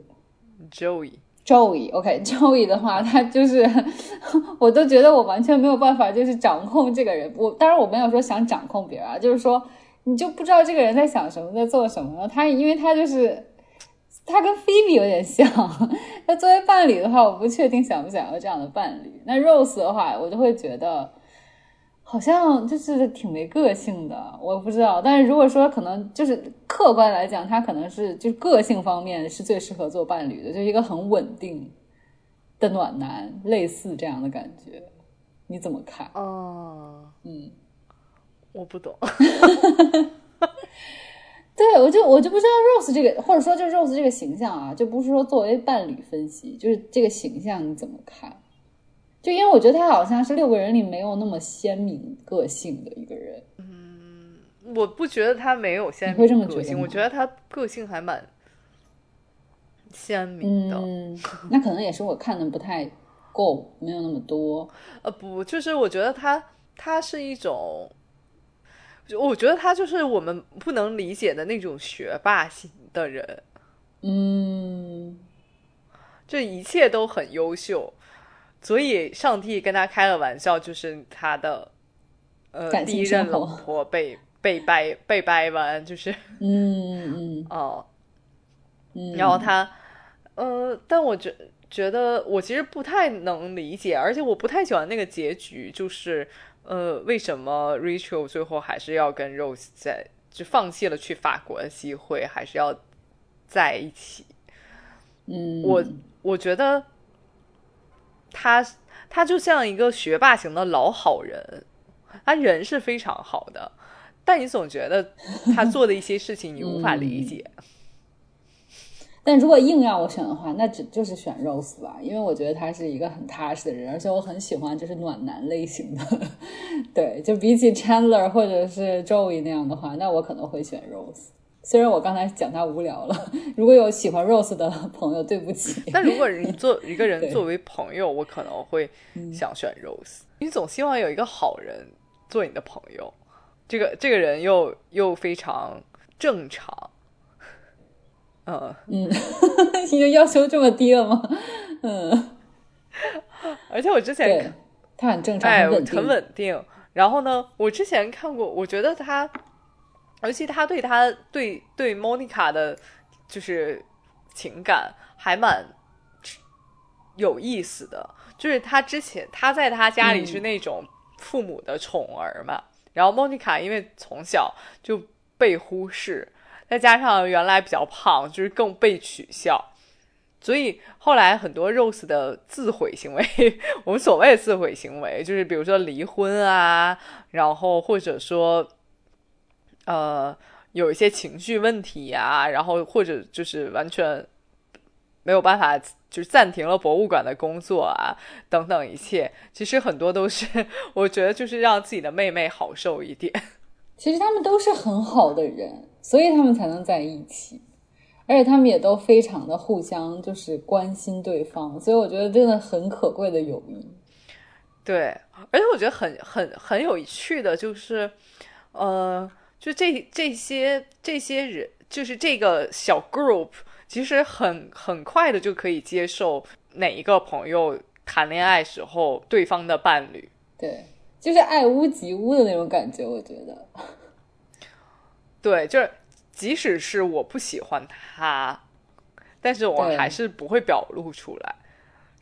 Speaker 1: Joey，Joey，OK，Joey *laughs* 的话，他就是 *laughs* 我都觉得我完全没有办法，就是掌控这个人。我当然我没有说想掌控别人啊，就是说你就不知道这个人在想什么，在做什么。他因为他就是他跟 Phoebe 有点像，他作为伴侣的话，我不确定想不想要这样的伴侣。那 Rose 的话，我就会觉得。好像就是挺没个性的，我不知道。但是如果说可能就是客观来讲，他可能是就是个性方面是最适合做伴侣的，就是一个很稳定的暖男，类似这样的感觉。你怎么看？
Speaker 2: 哦，
Speaker 1: 嗯，
Speaker 2: 我不懂。*laughs* *laughs* *laughs*
Speaker 1: 对，我就我就不知道 Rose 这个，或者说就 Rose 这个形象啊，就不是说作为伴侣分析，就是这个形象你怎么看？就因为我觉得他好像是六个人里没有那么鲜明个性的一个人。
Speaker 2: 嗯，我不觉得他没有鲜明个性，我觉得他个性还蛮鲜明的。
Speaker 1: 嗯，那可能也是我看的不太够，没有那么多。
Speaker 2: 呃，不，就是我觉得他他是一种，我觉得他就是我们不能理解的那种学霸型的人。
Speaker 1: 嗯，
Speaker 2: 这一切都很优秀。所以，上帝跟他开了玩笑，就是他的呃第一任老婆被被掰被掰弯，就是
Speaker 1: 嗯嗯 *laughs*
Speaker 2: 哦，然后他呃，但我觉觉得我其实不太能理解，而且我不太喜欢那个结局，就是呃，为什么 Rachel 最后还是要跟 Rose 在就放弃了去法国的机会，还是要在一起？
Speaker 1: 嗯，
Speaker 2: 我我觉得。他他就像一个学霸型的老好人，他人是非常好的，但你总觉得他做的一些事情你无法理解。
Speaker 1: 但如果硬让我选的话，那只就是选 Rose 吧，因为我觉得他是一个很踏实的人，而且我很喜欢就是暖男类型的。*laughs* 对，就比起 Chandler 或者是 Joey 那样的话，那我可能会选 Rose。虽然我刚才讲他无聊了，如果有喜欢 Rose 的朋友，对不起。
Speaker 2: 但如果你做一个人作为朋友，我可能会 *laughs* 想选 Rose。你总希望有一个好人做你的朋友，这个这个人又又非常正常。
Speaker 1: 嗯嗯，*laughs* 你就要求这么低了吗？*laughs* 嗯。
Speaker 2: 而且我之前
Speaker 1: 他很正常，
Speaker 2: 很稳定。然后呢，我之前看过，我觉得他。尤其他对他对对 Monica 的，就是情感还蛮有意思的。就是他之前他在他家里是那种父母的宠儿嘛，然后 Monica 因为从小就被忽视，再加上原来比较胖，就是更被取笑，所以后来很多 Rose 的自毁行为，*laughs* 我们所谓自毁行为，就是比如说离婚啊，然后或者说。呃，有一些情绪问题呀，然后或者就是完全没有办法，就是暂停了博物馆的工作啊，等等一切，其实很多都是 *laughs* 我觉得就是让自己的妹妹好受一点。
Speaker 1: 其实他们都是很好的人，所以他们才能在一起，而且他们也都非常的互相就是关心对方，所以我觉得真的很可贵的友谊。
Speaker 2: 对，而且我觉得很很很有趣的就是，呃。就这这些这些人，就是这个小 group，其实很很快的就可以接受哪一个朋友谈恋爱时候对方的伴侣。
Speaker 1: 对，就是爱屋及乌的那种感觉，我觉得。
Speaker 2: 对，就是即使是我不喜欢他，但是我还是不会表露出来。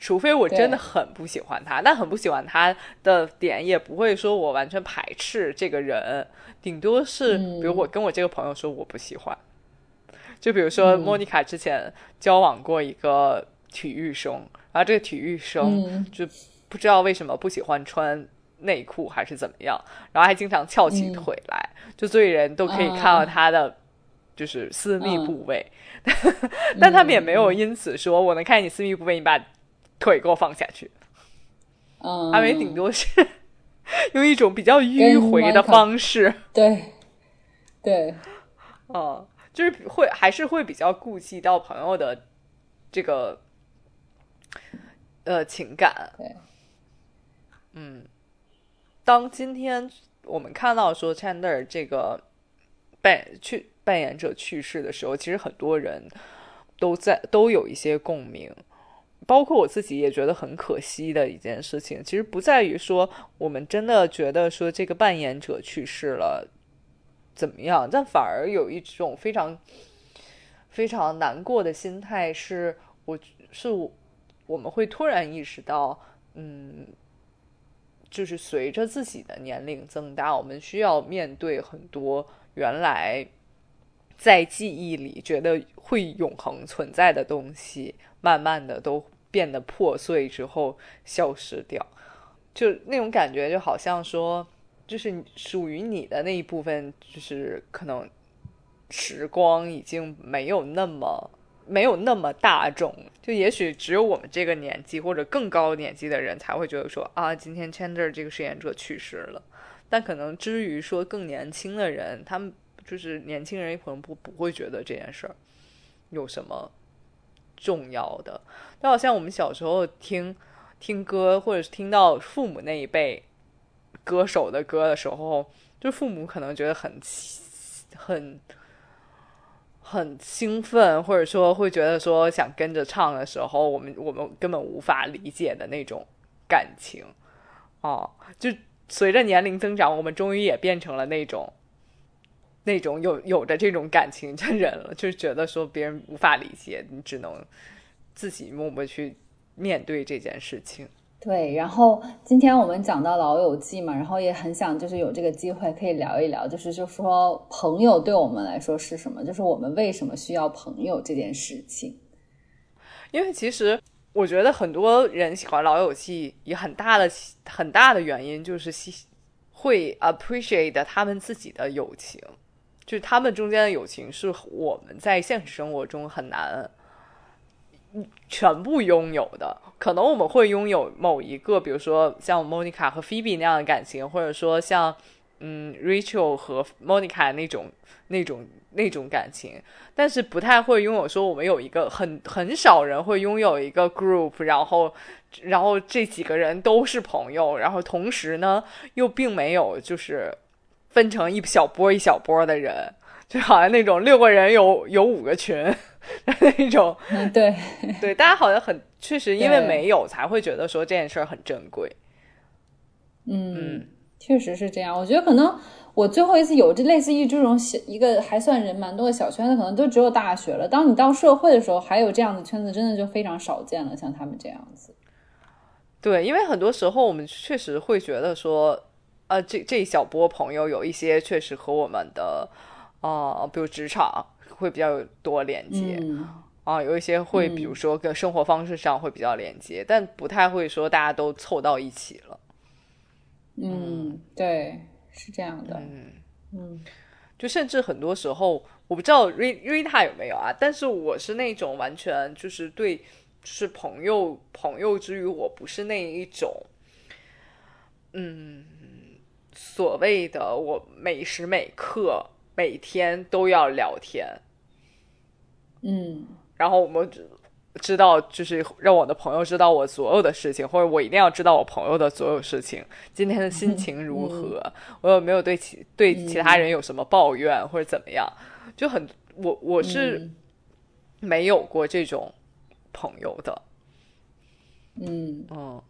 Speaker 2: 除非我真的很不喜欢他，但很不喜欢他的点也不会说我完全排斥这个人，顶多是比如我跟我这个朋友说我不喜欢，就比如说莫妮卡之前交往过一个体育生，然后这个体育生就不知道为什么不喜欢穿内裤还是怎么样，然后还经常翘起腿来，就所有人都可以看到他的就是私密部位，*laughs* 但他们也没有因此说我能看见你私密部位，你把。腿给我放下去，
Speaker 1: 嗯，
Speaker 2: 阿伟顶多是 *laughs* 用一种比较迂回的方式，
Speaker 1: 对，对，*laughs*
Speaker 2: 哦，就是会还是会比较顾及到朋友的这个呃情感，
Speaker 1: 对，
Speaker 2: 嗯，当今天我们看到说 Chandler 这个扮去扮演者去世的时候，其实很多人都在都有一些共鸣。包括我自己也觉得很可惜的一件事情，其实不在于说我们真的觉得说这个扮演者去世了怎么样，但反而有一种非常非常难过的心态，是我是我们会突然意识到，嗯，就是随着自己的年龄增大，我们需要面对很多原来在记忆里觉得会永恒存在的东西。慢慢的都变得破碎之后消失掉，就那种感觉就好像说，就是属于你的那一部分，就是可能时光已经没有那么没有那么大众，就也许只有我们这个年纪或者更高年纪的人才会觉得说啊，今天 Chandler 这个饰演者去世了，但可能至于说更年轻的人，他们就是年轻人可能不不会觉得这件事儿有什么。重要的，就好像我们小时候听听歌，或者是听到父母那一辈歌手的歌的时候，就父母可能觉得很很很兴奋，或者说会觉得说想跟着唱的时候，我们我们根本无法理解的那种感情哦，就随着年龄增长，我们终于也变成了那种。那种有有着这种感情的人了，就觉得说别人无法理解，你只能自己默默去面对这件事情。
Speaker 1: 对，然后今天我们讲到《老友记》嘛，然后也很想就是有这个机会可以聊一聊，就是就说朋友对我们来说是什么，就是我们为什么需要朋友这件事情。
Speaker 2: 因为其实我觉得很多人喜欢《老友记》，也很大的很大的原因就是会 appreciate 他们自己的友情。就是他们中间的友情是我们在现实生活中很难全部拥有的。可能我们会拥有某一个，比如说像 Monica 和 Phoebe 那样的感情，或者说像嗯 Rachel 和 Monica 那种那种那种感情，但是不太会拥有说我们有一个很很少人会拥有一个 group，然后然后这几个人都是朋友，然后同时呢又并没有就是。分成一小波一小波的人，就好像那种六个人有有五个群 *laughs* 那种。
Speaker 1: 对 *laughs*
Speaker 2: 对，大家好像很确实，因为没有才会觉得说这件事儿很珍贵。
Speaker 1: 嗯，确实是这样。我觉得可能我最后一次有这类似于这种小一个还算人蛮多的小圈子，可能都只有大学了。当你到社会的时候，还有这样的圈子，真的就非常少见了。像他们这样子。
Speaker 2: 对，因为很多时候我们确实会觉得说。呃，这这一小波朋友有一些确实和我们的，呃，比如职场会比较多连接，啊，有一些会比如说跟生活方式上会比较连接，但不太会说大家都凑到一起了。
Speaker 1: 嗯，对，是这样的。
Speaker 2: 嗯嗯，就甚至很多时候，我不知道瑞瑞塔有没有啊，但是我是那种完全就是对，就是朋友朋友之余，我不是那一种，嗯。所谓的我每时每刻每天都要聊天，
Speaker 1: 嗯，
Speaker 2: 然后我们知道就是让我的朋友知道我所有的事情，或者我一定要知道我朋友的所有事情。今天的心情如何？我有没有对其对其他人有什么抱怨或者怎么样？就很我我是没有过这种朋友的，
Speaker 1: 嗯
Speaker 2: 嗯。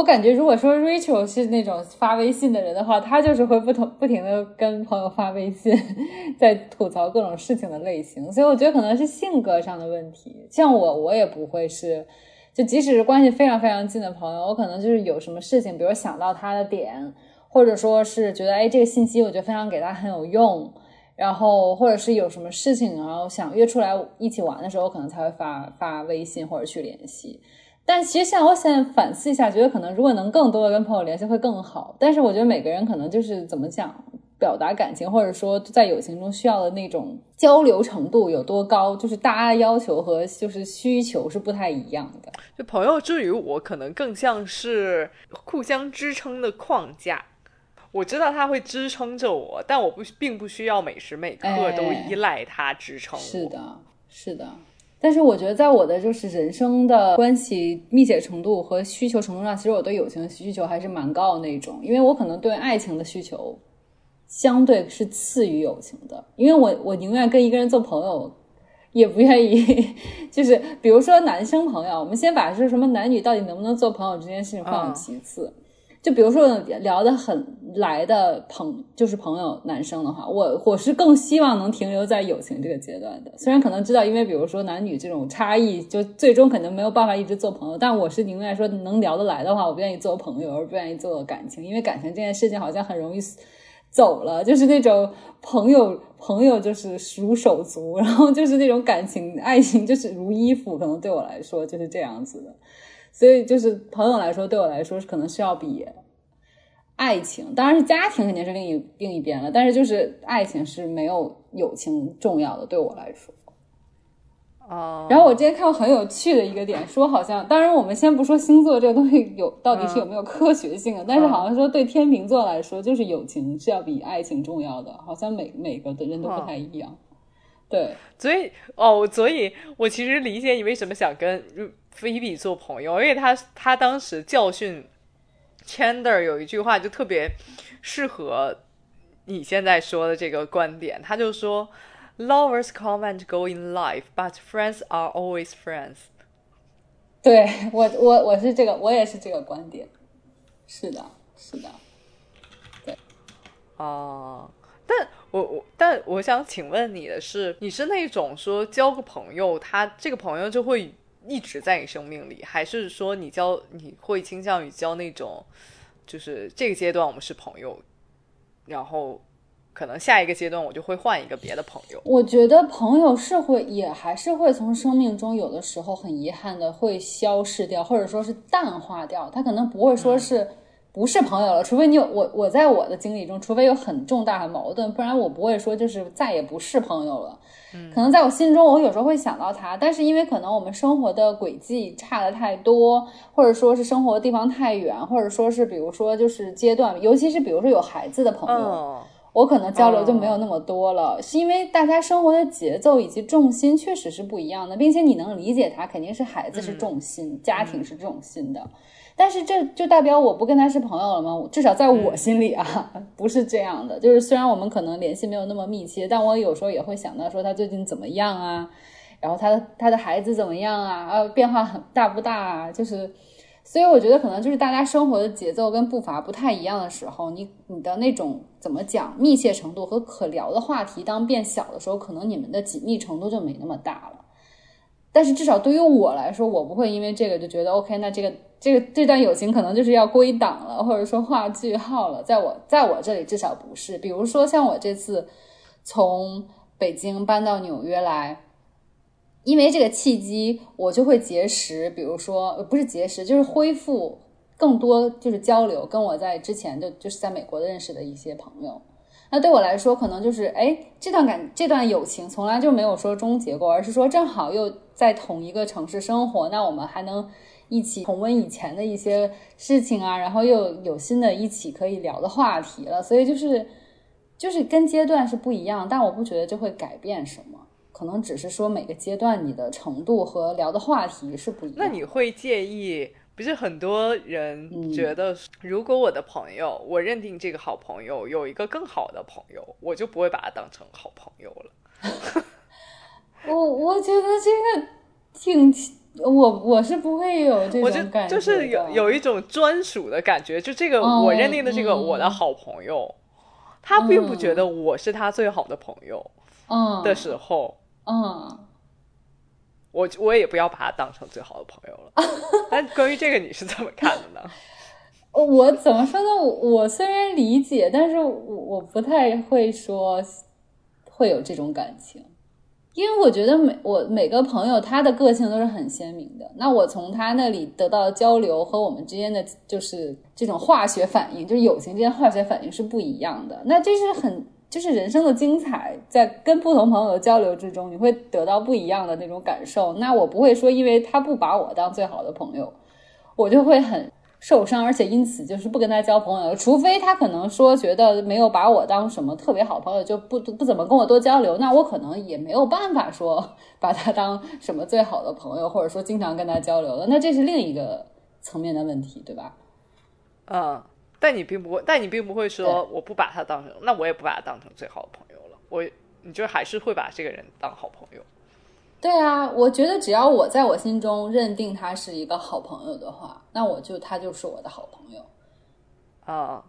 Speaker 1: 我感觉，如果说 Rachel 是那种发微信的人的话，他就是会不同不停的跟朋友发微信，*laughs* 在吐槽各种事情的类型。所以我觉得可能是性格上的问题。像我，我也不会是，就即使是关系非常非常近的朋友，我可能就是有什么事情，比如想到他的点，或者说是觉得哎这个信息我觉得分享给他很有用，然后或者是有什么事情，然后想约出来一起玩的时候，可能才会发发微信或者去联系。但其实像我现在反思一下，觉得可能如果能更多的跟朋友联系会更好。但是我觉得每个人可能就是怎么讲，表达感情或者说在友情中需要的那种交流程度有多高，就是大家的要求和就是需求是不太一样的。
Speaker 2: 就朋友之于我，可能更像是互相支撑的框架。我知道他会支撑着我，但我不并不需要每时每刻都依赖他支撑我。
Speaker 1: 是的，是的。但是我觉得，在我的就是人生的关系密切程度和需求程度上，其实我对友情的需求还是蛮高的那种。因为我可能对爱情的需求相对是次于友情的，因为我我宁愿跟一个人做朋友，也不愿意，*laughs* 就是比如说男生朋友，我们先把是什么男女到底能不能做朋友这件事情放其次。就比如说聊得很来的朋，就是朋友男生的话，我我是更希望能停留在友情这个阶段的。虽然可能知道，因为比如说男女这种差异，就最终肯定没有办法一直做朋友，但我是宁愿说能聊得来的话，我不愿意做朋友，而不愿意做感情，因为感情这件事情好像很容易走了，就是那种朋友朋友就是如手足，然后就是那种感情爱情就是如衣服，可能对我来说就是这样子的。所以，就是朋友来说，对我来说是可能是要比爱情，当然是家庭肯定是另一另一边了。但是，就是爱情是没有友情重要的，对我来说。
Speaker 2: 哦。
Speaker 1: 然后我今天看到很有趣的一个点，说好像，当然我们先不说星座这个东西有到底是有没有科学性的，但是好像说对天秤座来说，就是友情是要比爱情重要的，好像每每个的人都不太一样。对，
Speaker 2: 所以哦，所以我其实理解你为什么想跟。菲比做朋友，因为他他当时教训 Chandler 有一句话就特别适合你现在说的这个观点，他就说 Lovers come and go in life, but friends are always friends。
Speaker 1: 对我我我是这个我也是这个观点，是的，是的，对，
Speaker 2: 哦，但我我但我想请问你的是，你是那种说交个朋友，他这个朋友就会。一直在你生命里，还是说你交你会倾向于交那种，就是这个阶段我们是朋友，然后可能下一个阶段我就会换一个别的朋友。
Speaker 1: 我觉得朋友是会也还是会从生命中有的时候很遗憾的会消失掉，或者说是淡化掉，他可能不会说是。不是朋友了，除非你有我，我在我的经历中，除非有很重大的矛盾，不然我不会说就是再也不是朋友了。
Speaker 2: 嗯，
Speaker 1: 可能在我心中，我有时候会想到他，但是因为可能我们生活的轨迹差的太多，或者说是生活的地方太远，或者说是比如说就是阶段，尤其是比如说有孩子的朋友，我可能交流就没有那么多了，是因为大家生活的节奏以及重心确实是不一样的，并且你能理解他，肯定是孩子是重心，家庭是重心的。但是这就代表我不跟他是朋友了吗？至少在我心里啊，*laughs* 不是这样的。就是虽然我们可能联系没有那么密切，但我有时候也会想到说他最近怎么样啊，然后他的他的孩子怎么样啊，呃，变化很大不大啊？就是，所以我觉得可能就是大家生活的节奏跟步伐不太一样的时候，你你的那种怎么讲密切程度和可聊的话题当变小的时候，可能你们的紧密程度就没那么大了。但是至少对于我来说，我不会因为这个就觉得 OK，那这个。这个这段友情可能就是要归档了，或者说画句号了。在我在我这里至少不是。比如说像我这次从北京搬到纽约来，因为这个契机，我就会结识，比如说不是结识，就是恢复更多就是交流，跟我在之前就就是在美国认识的一些朋友。那对我来说，可能就是哎，这段感这段友情从来就没有说终结过，而是说正好又在同一个城市生活，那我们还能。一起重温以前的一些事情啊，然后又有新的一起可以聊的话题了，所以就是就是跟阶段是不一样，但我不觉得这会改变什么，可能只是说每个阶段你的程度和聊的话题是不一样。
Speaker 2: 那你会介意？不是很多人觉得，如果我的朋友，我认定这个好朋友有一个更好的朋友，我就不会把他当成好朋友了。*laughs*
Speaker 1: 我我觉得这个挺。我我是不会有这种
Speaker 2: 感觉，就是有有一种专属的感觉。就这个我认定的这个我的好朋友，他并不觉得我是他最好的朋友，
Speaker 1: 嗯
Speaker 2: 的时候，
Speaker 1: 嗯，
Speaker 2: 我我也不要把他当成最好的朋友了。*laughs* 但关于这个你是怎么看的呢？
Speaker 1: 我怎么说呢？我虽然理解，但是我我不太会说会有这种感情。因为我觉得每我每个朋友他的个性都是很鲜明的，那我从他那里得到的交流和我们之间的就是这种化学反应，就是友情之间化学反应是不一样的。那这是很就是人生的精彩，在跟不同朋友的交流之中，你会得到不一样的那种感受。那我不会说，因为他不把我当最好的朋友，我就会很。受伤，而且因此就是不跟他交朋友，除非他可能说觉得没有把我当什么特别好朋友，就不不怎么跟我多交流，那我可能也没有办法说把他当什么最好的朋友，或者说经常跟他交流了，那这是另一个层面的问题，对吧？
Speaker 2: 嗯，但你并不会，但你并不会说我不把他当成，那我也不把他当成最好的朋友了，我你就还是会把这个人当好朋友。
Speaker 1: 对啊，我觉得只要我在我心中认定他是一个好朋友的话，那我就他就是我的好朋友。
Speaker 2: 啊，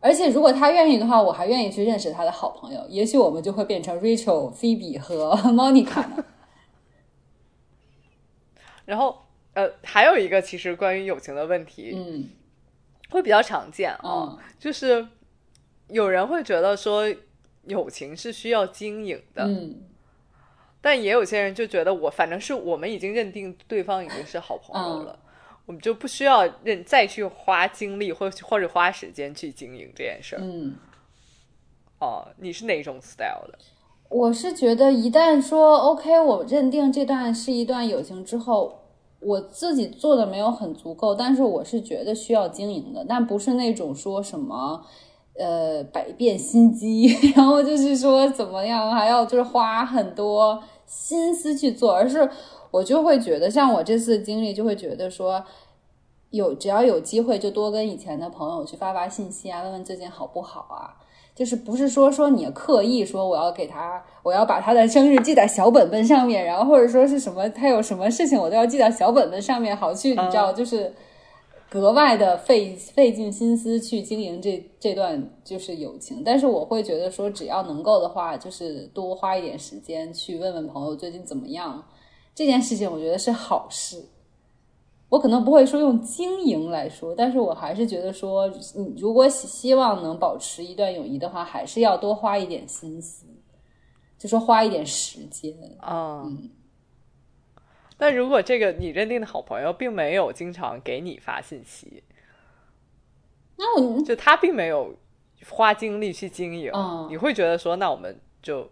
Speaker 1: 而且如果他愿意的话，我还愿意去认识他的好朋友，也许我们就会变成 Rachel、Phoebe 和 *laughs* Monica 呢。*laughs*
Speaker 2: 然后呃，还有一个其实关于友情的问题，
Speaker 1: 嗯
Speaker 2: 会比较常见啊，
Speaker 1: 嗯
Speaker 2: 就是有人会觉得说友情是需要经营的，
Speaker 1: 嗯
Speaker 2: 但也有些人就觉得我反正是我们已经认定对方已经是好朋友了，我们就不需要认再去花精力或或者花时间去经营这件事儿。
Speaker 1: 嗯，
Speaker 2: 哦，你是哪种 style 的？
Speaker 1: 我是觉得一旦说 OK，我认定这段是一段友情之后，我自己做的没有很足够，但是我是觉得需要经营的，但不是那种说什么。呃，百变心机，*laughs* 然后就是说怎么样，还要就是花很多心思去做，而是我就会觉得，像我这次经历，就会觉得说，有只要有机会，就多跟以前的朋友去发发信息啊，问问最近好不好啊。就是不是说说你刻意说我要给他，我要把他的生日记在小本本上面，然后或者说是什么他有什么事情我都要记在小本本上面，好去你知道就是。格外的费费尽心思去经营这这段就是友情，但是我会觉得说，只要能够的话，就是多花一点时间去问问朋友最近怎么样，这件事情我觉得是好事。我可能不会说用经营来说，但是我还是觉得说，你如果希望能保持一段友谊的话，还是要多花一点心思，就说花一点时间。
Speaker 2: 啊、
Speaker 1: 嗯
Speaker 2: 但如果这个你认定的好朋友并没有经常给你发信息，
Speaker 1: 那我
Speaker 2: 就他并没有花精力去经营，
Speaker 1: 嗯
Speaker 2: 你会觉得说，那我们就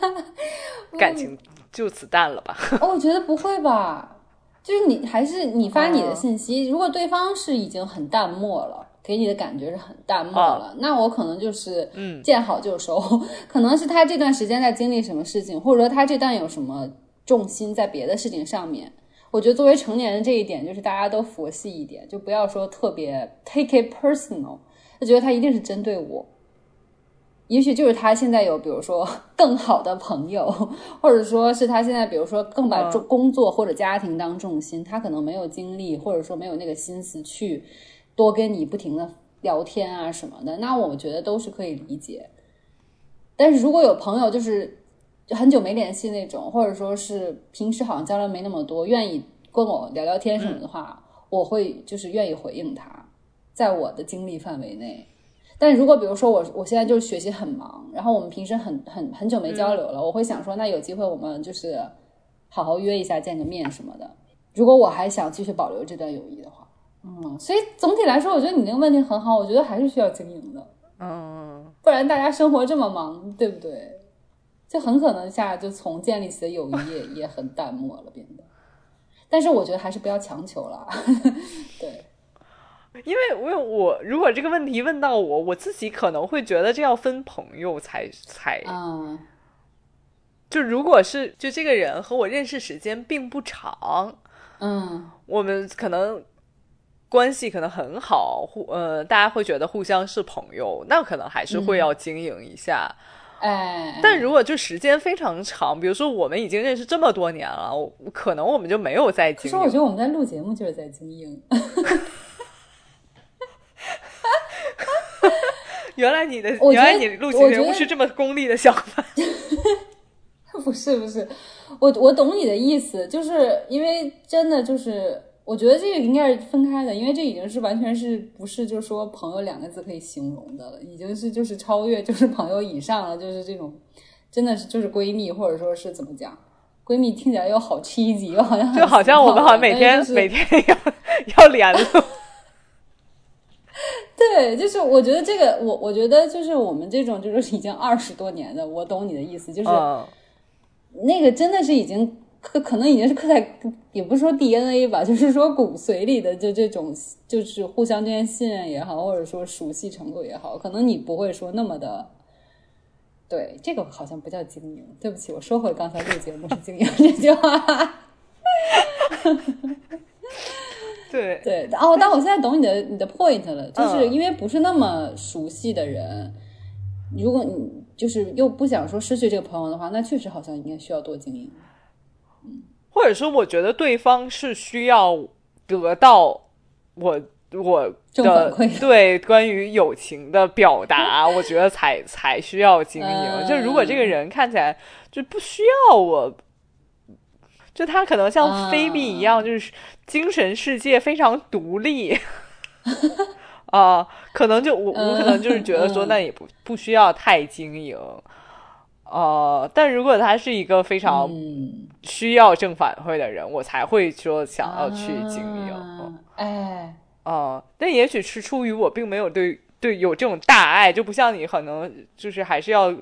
Speaker 2: *laughs* 感情就此淡了吧？*laughs*
Speaker 1: 哦，我觉得不会吧，就是你还是你发你的信息，如果对方是已经很淡漠了，给你的感觉是很淡漠了，那我可能就是
Speaker 2: 嗯
Speaker 1: 见好就收，*laughs* 可能是他这段时间在经历什么事情，或者说他这段有什么重心在别的事情上面。我觉得作为成年人这一点，就是大家都佛系一点，就不要说特别 take it personal，就觉得他一定是针对我。也许就是他现在有，比如说 *laughs* 更好的朋友，或者说是他现在，比如说更把重工作或者家庭当重心，他可能没有精力，或者说没有那个心思去多跟你不停的聊天啊什么的，那我觉得都是可以理解。但是如果有朋友就是很久没联系那种，或者说是平时好像交流没那么多，愿意跟我聊聊天什么的话，我会就是愿意回应他，在我的精力范围内。但如果比如说我我现在就是学习很忙，然后我们平时很很很久没交流了，我会想说，那有机会我们就是好好约一下，见个面什么的。如果我还想继续保留这段友谊的话，嗯，所以总体来说，我觉得你那个问题很好，我觉得还是需要经营的，
Speaker 2: 嗯，
Speaker 1: 不然大家生活这么忙，对不对？就很可能下就从建立起的友谊也也很淡漠了，变得。但是我觉得还是不要强求了，*laughs* 对。
Speaker 2: 因为因为我如果这个问题问到我，我自己可能会觉得这要分朋友才才，
Speaker 1: 嗯
Speaker 2: 就如果是就这个人和我认识时间并不长，
Speaker 1: 嗯
Speaker 2: 我们可能关系可能很好，互呃大家会觉得互相是朋友，那可能还是会要经营一下。
Speaker 1: 哎，
Speaker 2: 但如果就时间非常长，比如说我们已经认识这么多年了，我可能我们就没有在经营。
Speaker 1: 可是我觉得我们在录节目就是在经营，*laughs*
Speaker 2: 原来你的原来你录节目是这么功利的想法。*laughs*
Speaker 1: 不是不是，我我懂你的意思，就是因为真的就是，我觉得这个应该是分开的，因为这已经是完全是不是就说朋友两个字可以形容的了，已经是就是超越就是朋友以上了，就是这种真的是就是闺蜜或者说是怎么讲，闺蜜听起来又好 cheesy，又好像
Speaker 2: 就好像我们好像每天、
Speaker 1: 就是
Speaker 2: 每天要 *laughs* 要联络。
Speaker 1: 对，就是我觉得这个我我觉得就是我们这种就是已经二十多年的，我懂你的意思，就是。
Speaker 2: 嗯，
Speaker 1: 那个真的是已经刻，可能已经是刻在，也不是说 DNA 吧，就是说骨髓里的，就这种，就是互相之间信任也好，或者说熟悉程度也好，可能你不会说那么的。对，这个好像不叫经营。对不起，我说回刚才录节目是经营这句话。*laughs*
Speaker 2: 对，
Speaker 1: 对，哦，但我现在懂你的你的 point 了，就是
Speaker 2: 嗯
Speaker 1: 因为不是那么熟悉的人，如果你就是又不想说失去这个朋友的话，那确实好像应该需要多经营。
Speaker 2: 或者说，我觉得对方是需要得到我我的对关于友情的表达，我觉得才才需要经营。就如果这个人看起来就不需要我，就他可能像菲比一样，就是精神世界非常独立 *laughs* 啊，可能就我我可能就是觉得说，那也不不需要太经营。呃，但如果他是一个非常需要正反馈的人，我才会说想要去经营。
Speaker 1: 哎，
Speaker 2: 哦，但也许是出于我并没有对对有这种大爱，就不像你，可能就是还是要，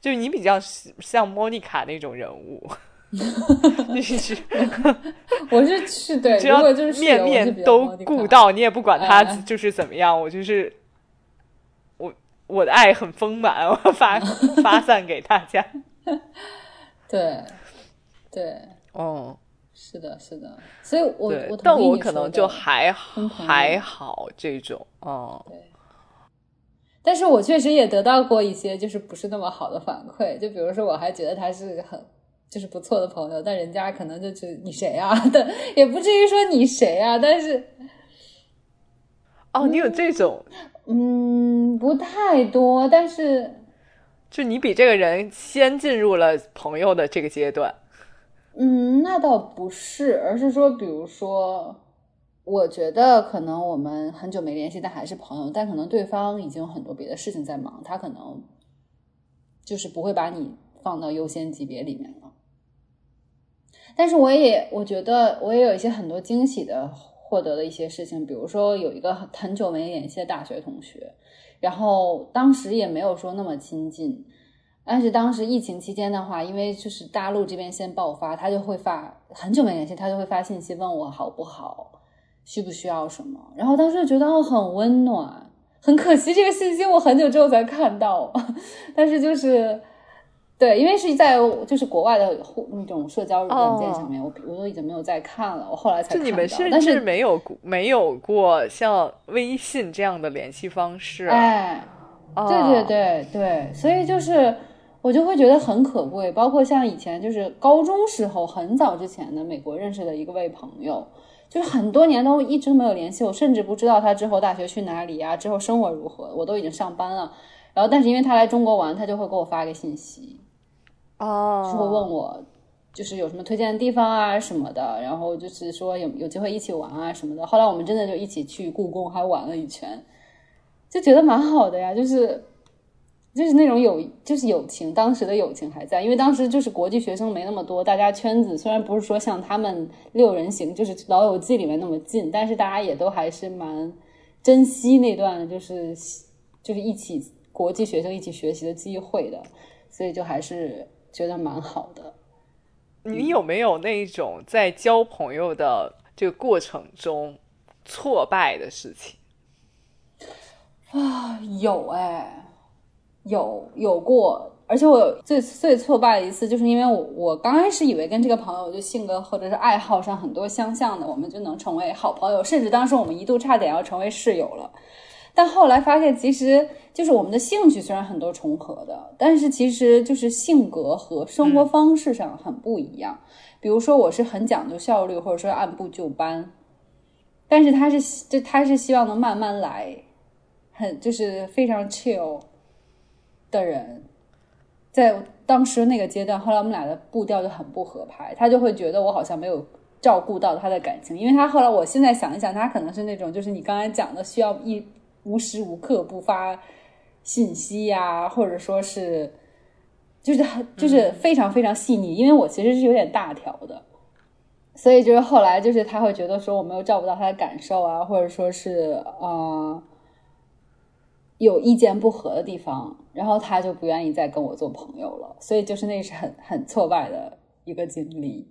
Speaker 2: 就是你比较像莫妮卡那种人物。*laughs* 你是，*laughs*
Speaker 1: 我是是对，
Speaker 2: 只要
Speaker 1: 就是
Speaker 2: 面面都顾到，你也不管他就是怎么样，我就是。我我的爱很丰满，我发 *laughs* 发散给大家。
Speaker 1: 对，对，
Speaker 2: 哦，
Speaker 1: 是的，是的，所以，我我
Speaker 2: 但我可能就还还好这种，哦，
Speaker 1: 对。但是我确实也得到过一些就是不是那么好的反馈，就比如说，我还觉得他是很就是不错的朋友，但人家可能就觉得你谁啊？*laughs* 但也不至于说你谁啊，但是，
Speaker 2: 哦，你有这种。
Speaker 1: 嗯，不太多，但是
Speaker 2: 就你比这个人先进入了朋友的这个阶段。
Speaker 1: 嗯，那倒不是，而是说，比如说，我觉得可能我们很久没联系，但还是朋友，但可能对方已经有很多别的事情在忙，他可能就是不会把你放到优先级别里面了。但是我也我觉得我也有一些很多惊喜的。获得的一些事情，比如说有一个很久没联系的大学同学，然后当时也没有说那么亲近，但是当时疫情期间的话，因为就是大陆这边先爆发，他就会发很久没联系，他就会发信息问我好不好，需不需要什么，然后当时就觉得哦很温暖，很可惜这个信息我很久之后才看到，*laughs* 但是就是。对，因为是在就是国外的那种社交软件上面，我我都已经没有再看了，我后来才看到。
Speaker 2: 就你们甚至没有没有过像微信这样的联系方式？
Speaker 1: 哎，对对对对，所以就是我就会觉得很可贵。包括像以前就是高中时候很早之前的美国认识的一个位朋友，就是很多年都一直没有联系，我甚至不知道他之后大学去哪里呀，之后生活如何，我都已经上班了。然后但是因为他来中国玩，他就会给我发个信息。
Speaker 2: 哦，
Speaker 1: 就会问我，就是有什么推荐的地方啊什么的，然后就是说有有机会一起玩啊什么的。后来我们真的就一起去故宫还玩了一圈，就觉得蛮好的呀。就是就是那种友，就是友情，当时的友情还在。因为当时就是国际学生没那么多，大家圈子虽然不是说像他们六人行，就是《老友记》里面那么近，但是大家也都还是蛮珍惜那段就是就是一起国际学生一起学习的机会的，所以就还是。觉得蛮好的。
Speaker 2: 你有没有那种在交朋友的这个过程中挫败的事情？
Speaker 1: 啊，有哎，有有过。而且我最最挫败的一次，就是因为我我刚开始以为跟这个朋友就性格或者是爱好上很多相像的，我们就能成为好朋友，甚至当时我们一度差点要成为室友了。但后来发现，其实就是我们的兴趣虽然很多重合的，但是其实就是性格和生活方式上很不一样。比如说，我是很讲究效率，或者说按部就班，但是他是就他是希望能慢慢来，很就是非常 chill 的人。在当时那个阶段，后来我们俩的步调就很不合拍，他就会觉得我好像没有照顾到他的感情，因为他后来我现在想一想，他可能是那种就是你刚才讲的需要一。无时无刻不发信息呀，或者说是，就是很就是非常非常细腻。因为我其实是有点大条的，所以就是后来就是他会觉得说我没有照顾到他的感受啊，或者说是呃有意见不合的地方，然后他就不愿意再跟我做朋友了。所以就是那是很很挫败的一个经历。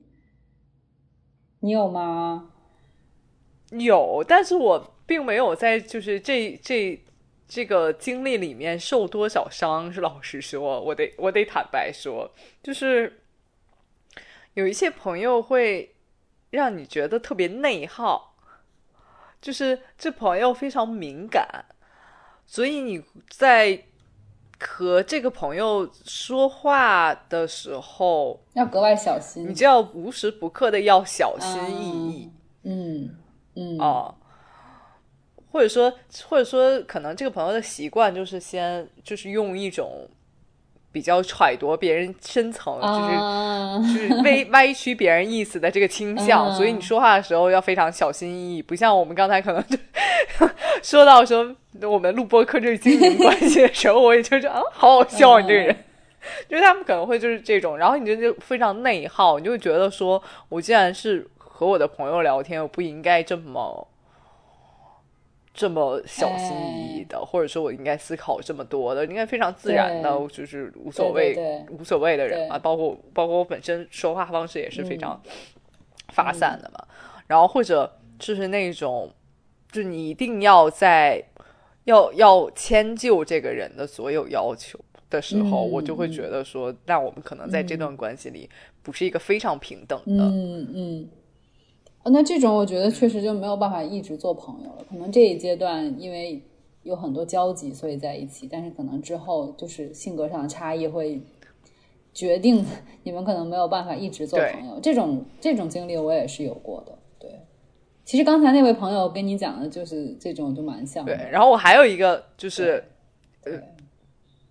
Speaker 1: 你有吗？
Speaker 2: 有，但是我。并没有在就是这这这个经历里面受多少伤，是老实说，我得我得坦白说，就是有一些朋友会让你觉得特别内耗，就是这朋友非常敏感，所以你在和这个朋友说话的时候，
Speaker 1: 要格外小心，
Speaker 2: 你就要无时不刻的要小心翼翼。
Speaker 1: 嗯嗯。
Speaker 2: 哦，或者说，或者说，可能这个朋友的习惯就是先就是用一种比较揣度别人深层，就是就是歪 *laughs* 歪曲别人意思的这个倾向，所以你说话的时候要非常小心翼翼，不像我们刚才可能就 *laughs* 说到说我们录播课这经营关系的时候，我也就觉得啊，好好笑，你这个人，就是他们可能会就是这种，然后你就就非常内耗，你就会觉得说我既然是。和我的朋友聊天，我不应该这么这么小心翼翼的，或者说我应该思考这么多的，应该非常自然的，就是无所谓无所谓的人啊。包括包括我本身说话方式也是非常发散的嘛。然后或者就是那种，就你一定要在要要迁就这个人的所有要求的时候，我就会觉得说，那我们可能在这段关系里不是一个非常平等的。
Speaker 1: 嗯嗯。那这种我觉得确实就没有办法一直做朋友了。可能这一阶段因为有很多交集，所以在一起。但是可能之后就是性格上的差异会决定你们可能没有办法一直做朋友。这种这种经历我也是有过的。对，其实刚才那位朋友跟你讲的就是这种，就蛮像的。
Speaker 2: 对，然后我还有一个就是，呃，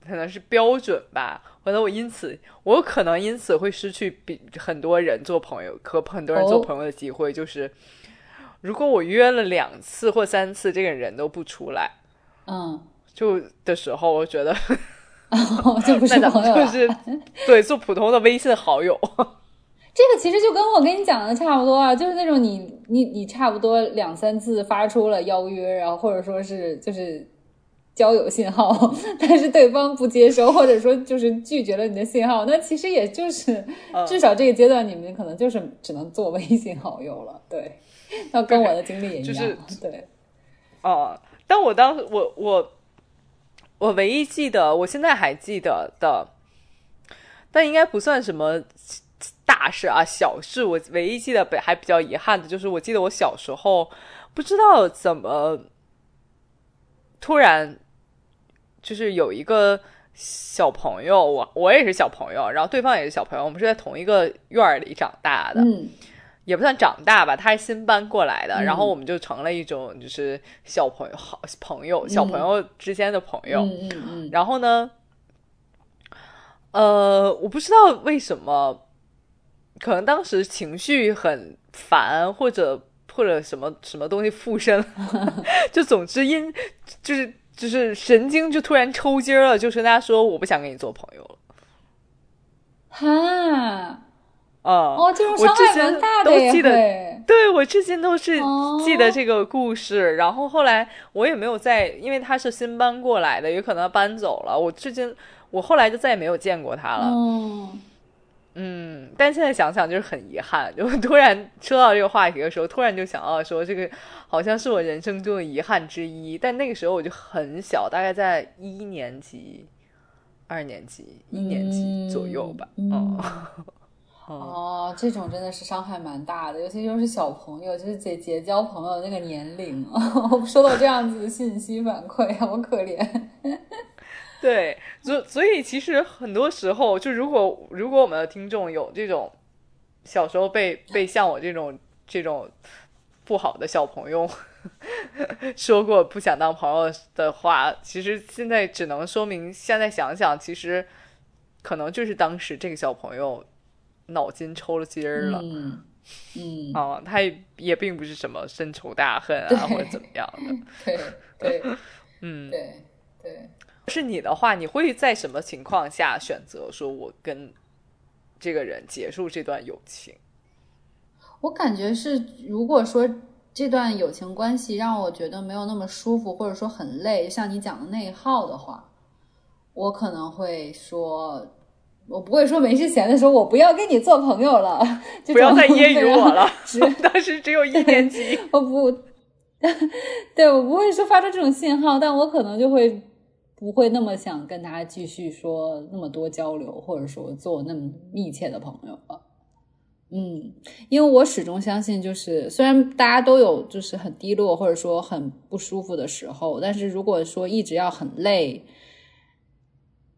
Speaker 2: 可能是标准吧。可能我因此，我有可能因此会失去比很多人做朋友和很多人做朋友的机会。就是如果我约了两次或三次，这个人都不出来，
Speaker 1: 嗯，
Speaker 2: 就的时候，我觉得 *laughs*
Speaker 1: 就不是朋友
Speaker 2: 就是 *laughs* 对做普通的微信好友。
Speaker 1: 这个其实就跟我跟你讲的差不多啊，就是那种你你你差不多两三次发出了邀约，然后或者说是就是。交友信号，*laughs* 但是对方不接收，*laughs* 或者说就是拒绝了你的信号，那其实也就是至少这个阶段你们可能就是只能做微信好友了。对，那跟我的经历也一
Speaker 2: 样。
Speaker 1: 对，
Speaker 2: 哦，但我当时我我我唯一记得，我现在还记得的，但应该不算什么大事啊，小事。我唯一记得还比较遗憾的就是，我记得我小时候不知道怎么突然。就是有一个小朋友，我我也是小朋友，然后对方也是小朋友，我们是在同一个院儿里长大的，
Speaker 1: 嗯，
Speaker 2: 也不算长大吧，他是新搬过来的，然后我们就成了一种就是小朋友好朋友，小朋友之间的朋友，
Speaker 1: 嗯嗯嗯，
Speaker 2: 然后呢，呃，我不知道为什么，可能当时情绪很烦，或者或者什么什么东西附身，*laughs* 就总之因就是。就是神经就突然抽筋了，就是大家说我不想跟你做朋友了。
Speaker 1: 哈，
Speaker 2: 啊，
Speaker 1: 哦，这种伤害蛮大的
Speaker 2: 得，对我至今都是记得这个故事。然后后来我也没有再，因为他是新搬过来的，有可能搬走了。我至今我后来就再也没有见过他了。嗯，但现在想想就是很遗憾，*laughs* 就突然说到这个话题的时候，突然就想到说这个好像是我人生中的遗憾之一。但那个时候我就很小，大概在一年级、二年级、一年级左右吧。
Speaker 1: 哦，*laughs* 哦，这种真的是伤害蛮大的，尤其又是小朋友，就是结结交朋友的那个年龄。*laughs* 收到这样子的信息反馈，好可怜。
Speaker 2: 对，所所以其实很多时候，就如果如果我们的听众有这种小时候被被像我这种这种不好的小朋友 *laughs* 说过不想当朋友的话，其实现在只能说明，现在想想，其实可能就是当时这个小朋友脑筋抽了筋儿了，*laughs*
Speaker 1: 嗯嗯，
Speaker 2: 啊，他也也并不是什么深仇大恨啊，或者怎么样的，*laughs*
Speaker 1: 对对，
Speaker 2: 嗯，
Speaker 1: 对对。
Speaker 2: 是你的话，你会在什么情况下选择说我跟这个人结束这段友情？
Speaker 1: 我感觉是，如果说这段友情关系让我觉得没有那么舒服，或者说很累，像你讲的内耗的话，我可能会说，我不会说没事闲的时候我不要跟你做朋友了，
Speaker 2: 不要再揶揄我了。*laughs* 当时只有一年级，
Speaker 1: 我不，*laughs* 对我不会说发出这种信号，但我可能就会。不会那么想跟他继续说那么多交流，或者说做那么密切的朋友了。嗯，因为我始终相信，就是虽然大家都有就是很低落或者说很不舒服的时候，但是如果说一直要很累，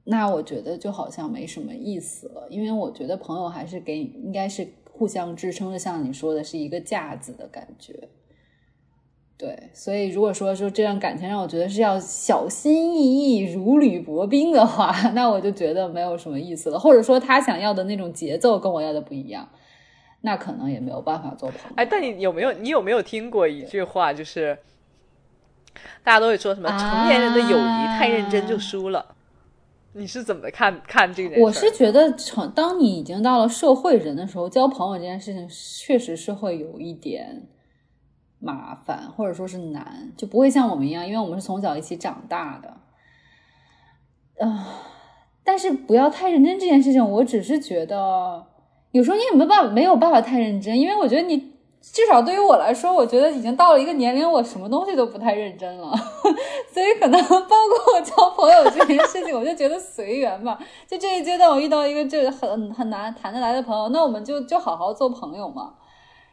Speaker 1: 那我觉得就好像没什么意思了，因为我觉得朋友还是给应该是互相支撑的，像你说的是一个架子的感觉。对，所以如果说说这段感情让我觉得是要小心翼翼、如履薄冰的话，*laughs* 那我就觉得没有什么意思了。或者说他想要的那种节奏跟我要的不一样，那可能也没有办法做朋友。
Speaker 2: 哎，但你有没有你有没有听过一句话，就是大家都会说什么成年人的友谊太认真就输了？你是怎么看看这个？
Speaker 1: 我是觉得成当你已经到了社会人的时候，交朋友这件事情确实是会有一点。麻烦或者说是难，就不会像我们一样，因为我们是从小一起长大的。啊，但是不要太认真这件事情，我只是觉得有时候你也没办，没有办法太认真，因为我觉得你至少对于我来说，我觉得已经到了一个年龄，我什么东西都不太认真了，*laughs* 所以可能包括我交朋友这件事情，我就觉得随缘吧。就这一阶段，我遇到一个就是很很难谈得来的朋友，那我们就就好好做朋友嘛。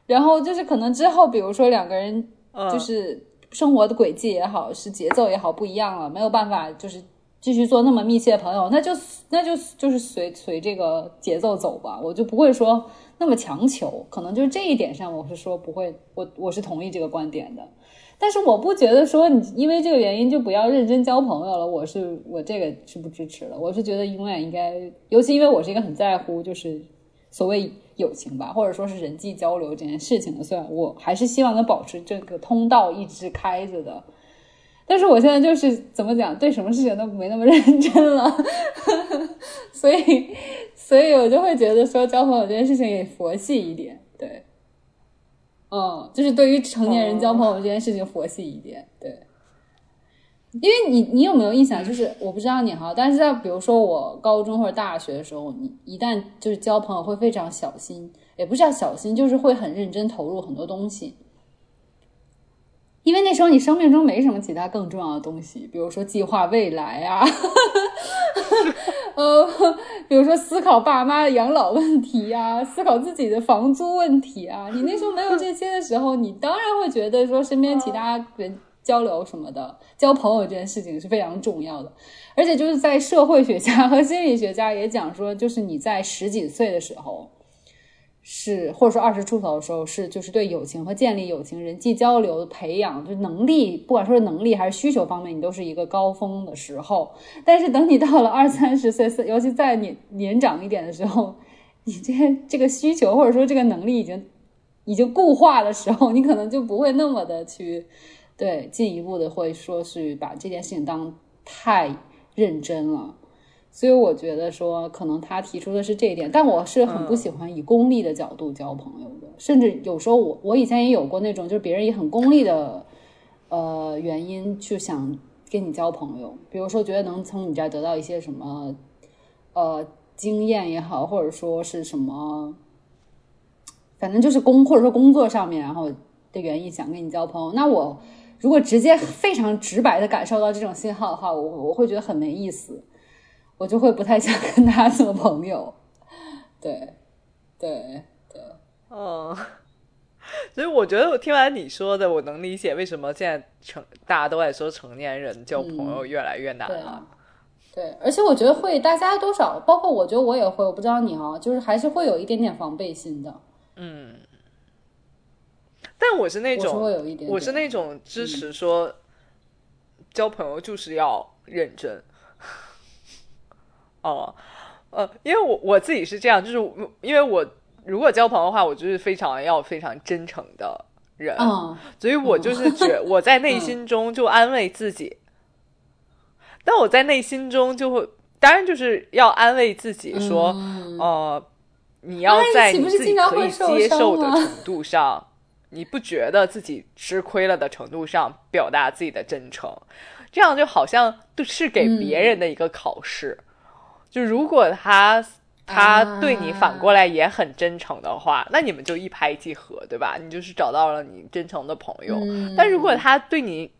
Speaker 1: 然后就是可能之后，比如说两个人就是生活的轨迹也好，是节奏也好不一样了，没有办法就是继续做那么密切的朋友，那就那就就是随随这个节奏走吧，我就不会说那么强求。可能就是这一点上，我是说不会，我我是同意这个观点的。但是我不觉得说你因为这个原因就不要认真交朋友了，我是我这个是不支持的。我是觉得永远应该，尤其因为我是一个很在乎就是所谓。友情吧，或者说是人际交流这件事情的，虽然我还是希望能保持这个通道一直开着的，但是我现在就是怎么讲，对什么事情都没那么认真了，*laughs* 所以，所以我就会觉得说交朋友这件事情也佛系一点，对，嗯，就是对于成年人交朋友这件事情佛系一点，对。因为你，你有没有印象？就是我不知道你哈，但是在比如说我高中或者大学的时候，你一旦就是交朋友会非常小心，也不是叫小心，就是会很认真投入很多东西。因为那时候你生命中没什么其他更重要的东西，比如说计划未来啊，*laughs* 呃，比如说思考爸妈的养老问题啊，思考自己的房租问题啊。你那时候没有这些的时候，你当然会觉得说身边其他人。交流什么的，交朋友这件事情是非常重要的，而且就是在社会学家和心理学家也讲说，就是你在十几岁的时候，是或者说二十出头的时候，是就是对友情和建立友情、人际交流的培养，就能力，不管说是能力还是需求方面，你都是一个高峰的时候。但是等你到了二三十岁，尤其在你年长一点的时候，你这这个需求或者说这个能力已经已经固化的时候，你可能就不会那么的去。对，进一步的会说是把这件事情当太认真了，所以我觉得说可能他提出的是这一点，但我是很不喜欢以功利的角度交朋友的，甚至有时候我我以前也有过那种就是别人以很功利的呃原因去想跟你交朋友，比如说觉得能从你这儿得到一些什么呃经验也好，或者说是什么，反正就是工或者说工作上面然后的原因想跟你交朋友，那我。如果直接非常直白的感受到这种信号的话，我我会觉得很没意思，我就会不太想跟他做朋友。对，对，对，
Speaker 2: 嗯，所以我觉得我听完你说的，我能理解为什么现在成大家都在说成年人交朋友越来越难了。
Speaker 1: 对，而且我觉得会大家多少，包括我觉得我也会，我不知道你啊，就是还是会有一点点防备心的。
Speaker 2: 嗯。但我是那种，
Speaker 1: 我
Speaker 2: 是那种支持说，交朋友就是要认真。哦，呃，因为我我自己是这样，就是因为我如果交朋友的话，我就是非常要非常真诚的人，所以我就是觉 *laughs* 我在内心中就安慰自己，但我在内心中就会，当然就是要安慰自己说，呃，你要在你自己可以接受的程度上。你不觉得自己吃亏了的程度上表达自己的真诚，这样就好像是给别人的一个考试。就如果他他对你反过来也很真诚的话，那你们就一拍即合，对吧？你就是找到了你真诚的朋友。但如果他对你，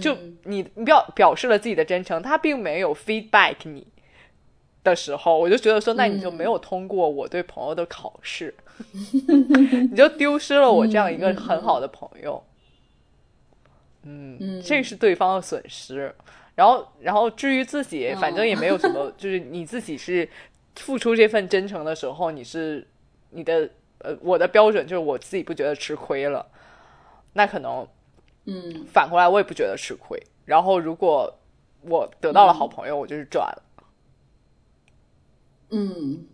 Speaker 2: 就你表表示了自己的真诚，他并没有 feedback 你的时候，我就觉得说，那你就没有通过我对朋友的考试。*laughs* 你就丢失了我这样一个很好的朋友，嗯，这是对方的损失。然后，然后至于自己，反正也没有什么，就是你自己是付出这份真诚的时候，你是你的呃，我的标准就是我自己不觉得吃亏了，那可能
Speaker 1: 嗯
Speaker 2: 反过来我也不觉得吃亏。然后如果我得到了好朋友，我就是赚了。
Speaker 1: 嗯，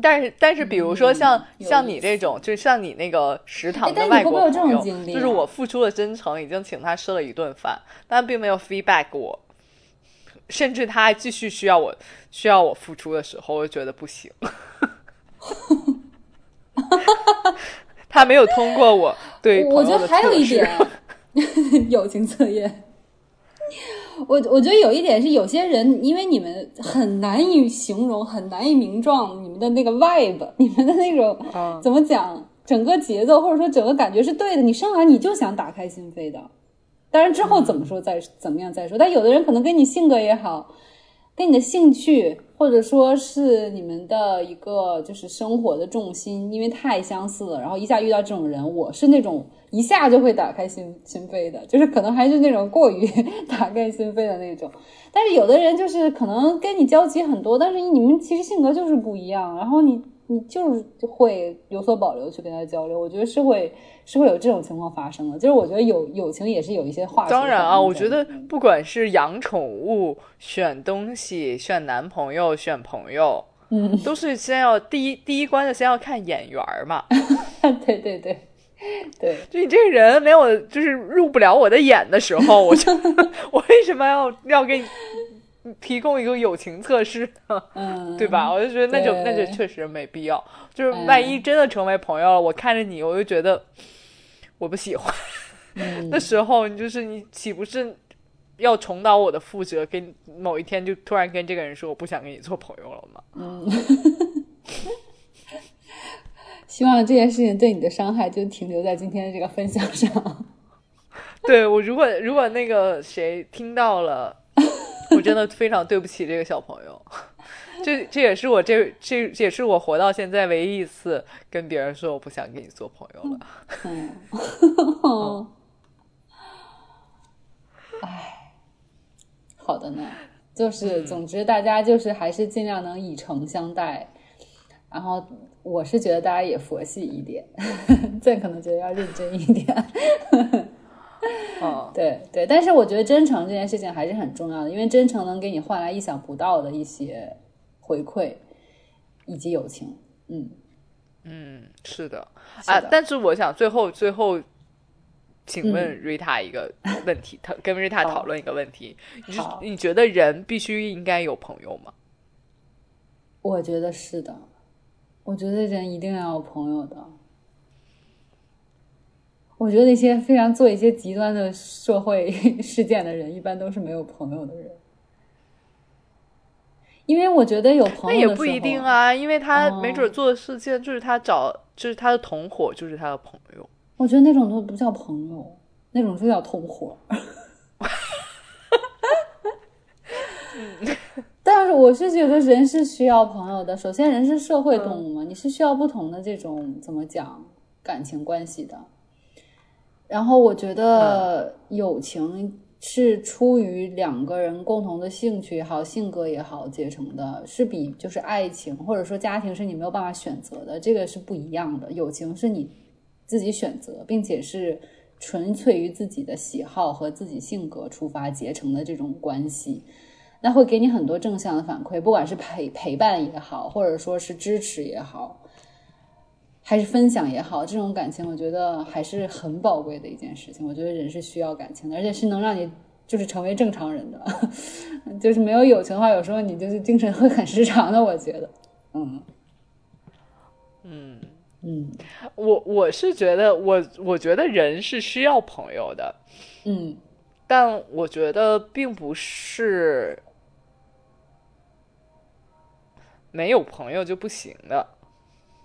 Speaker 2: 但是但是，比如说像、
Speaker 1: 嗯
Speaker 2: 像你这种，就是像你那个食堂的外国朋友，
Speaker 1: 种经历
Speaker 2: 就是
Speaker 1: 啊
Speaker 2: 我付出了真诚，已经请他吃了一顿饭，但并没有 feedback 我，甚至他还继续需要我需要我付出的时候，我就觉得不行。*laughs* 他没有通过我对
Speaker 1: 我觉
Speaker 2: 朋友的
Speaker 1: 得还有一
Speaker 2: 测试
Speaker 1: 点，*laughs* 友情测验。我我觉得有一点是，有些人因为你们很难以形容，很难以名状你们的那个 vibe，你们的那种、
Speaker 2: 嗯
Speaker 1: 怎么讲，整个节奏或者说整个感觉是对的，你上来你就想打开心扉的。当然之后怎么说再、怎么样再说，但有的人可能跟你性格也好，跟你的兴趣，或者说是你们的一个就是生活的重心，因为太相似了，然后一下遇到这种人，我是那种一下就会打开心心扉的，就是可能还是那种过于 *laughs* 打开心扉的那种。但是有的人就是可能跟你交集很多，但是你们其实性格就是不一样，然后你你就是会有所保留去跟他交流，我觉得是会是会有这种情况发生的。就是我觉得友友情也是有一些化学
Speaker 2: 当然啊，我觉得不管是养宠物、选东西、选男朋友、选朋友，
Speaker 1: 嗯，
Speaker 2: 都是先要第一第一关就先要看眼缘嘛。*laughs*
Speaker 1: 对对对 *laughs* 对。
Speaker 2: 就你这个人没有，就是入不了我的眼的时候，我就 *laughs* 我为什么要要给你提供一个友情测试呢？
Speaker 1: 嗯，*laughs*
Speaker 2: 对吧？我就觉得那就那就确实没必要。就是
Speaker 1: 嗯
Speaker 2: 万一真的成为朋友了，我看着你，我就觉得我不喜欢
Speaker 1: 嗯
Speaker 2: 的时候，你就是你岂不是要重蹈我的覆辙？跟某一天就突然跟这个人说我不想跟你做朋友了吗？
Speaker 1: 希望这件事情对你的伤害就停留在今天的这个分享上。*laughs*
Speaker 2: 对我，如果如果那个谁听到了，我真的非常对不起这个小朋友。*laughs* 这这也是我这这这也是我活到现在唯一一次跟别人说我不想跟你做朋友了。
Speaker 1: 嗯，唉，好的呢，就是总之大家就是还是尽量能以诚相待，然后我是觉得大家也佛系一点，*laughs* 这可能觉得要认真一点。
Speaker 2: 哦，
Speaker 1: 对对，但是我觉得真诚这件事情还是很重要的，因为真诚能给你换来意想不到的一些回馈以及友情。嗯，
Speaker 2: 嗯，是的啊但是我想最后最后，请问
Speaker 1: 嗯
Speaker 2: Rita 一个问题，讨、跟 *laughs* Rita 讨论一个问题，你你觉得人必须应该有朋友吗？
Speaker 1: 我觉得是的，我觉得人一定要有朋友的。我觉得那些非常做一些极端的社会 *laughs* 事件的人，一般都是没有朋友的人。因为我觉得有朋友
Speaker 2: 那也不一定啊，因为他
Speaker 1: 哦
Speaker 2: 没准做的事情就是他找，就是他的同伙，就是他的朋友。
Speaker 1: 我觉得那种都不叫朋友，那种就叫同伙。*laughs* 但是我是觉得人是需要朋友的。首先，人是社会动物嘛，你是需要不同的这种怎么讲感情关系的。然后我觉得友情是出于两个人共同的兴趣也好、性格也好结成的，是比就是爱情或者说家庭是你没有办法选择的，这个是不一样的。友情是你自己选择，并且是纯粹于自己的喜好和自己性格出发结成的这种关系。那会给你很多正向的反馈，不管是陪陪伴也好，或者说是支持也好，还是分享也好，这种感情我觉得还是很宝贵的一件事情。我觉得人是需要感情的，而且是能让你就是成为正常人的。*laughs* 就是没有友情的话，有时候你就是精神会很失常的。我觉得，嗯
Speaker 2: 嗯，
Speaker 1: 嗯
Speaker 2: 我我是觉得我我觉得人是需要朋友的，
Speaker 1: 嗯
Speaker 2: 但我觉得并不是没有朋友就不行的。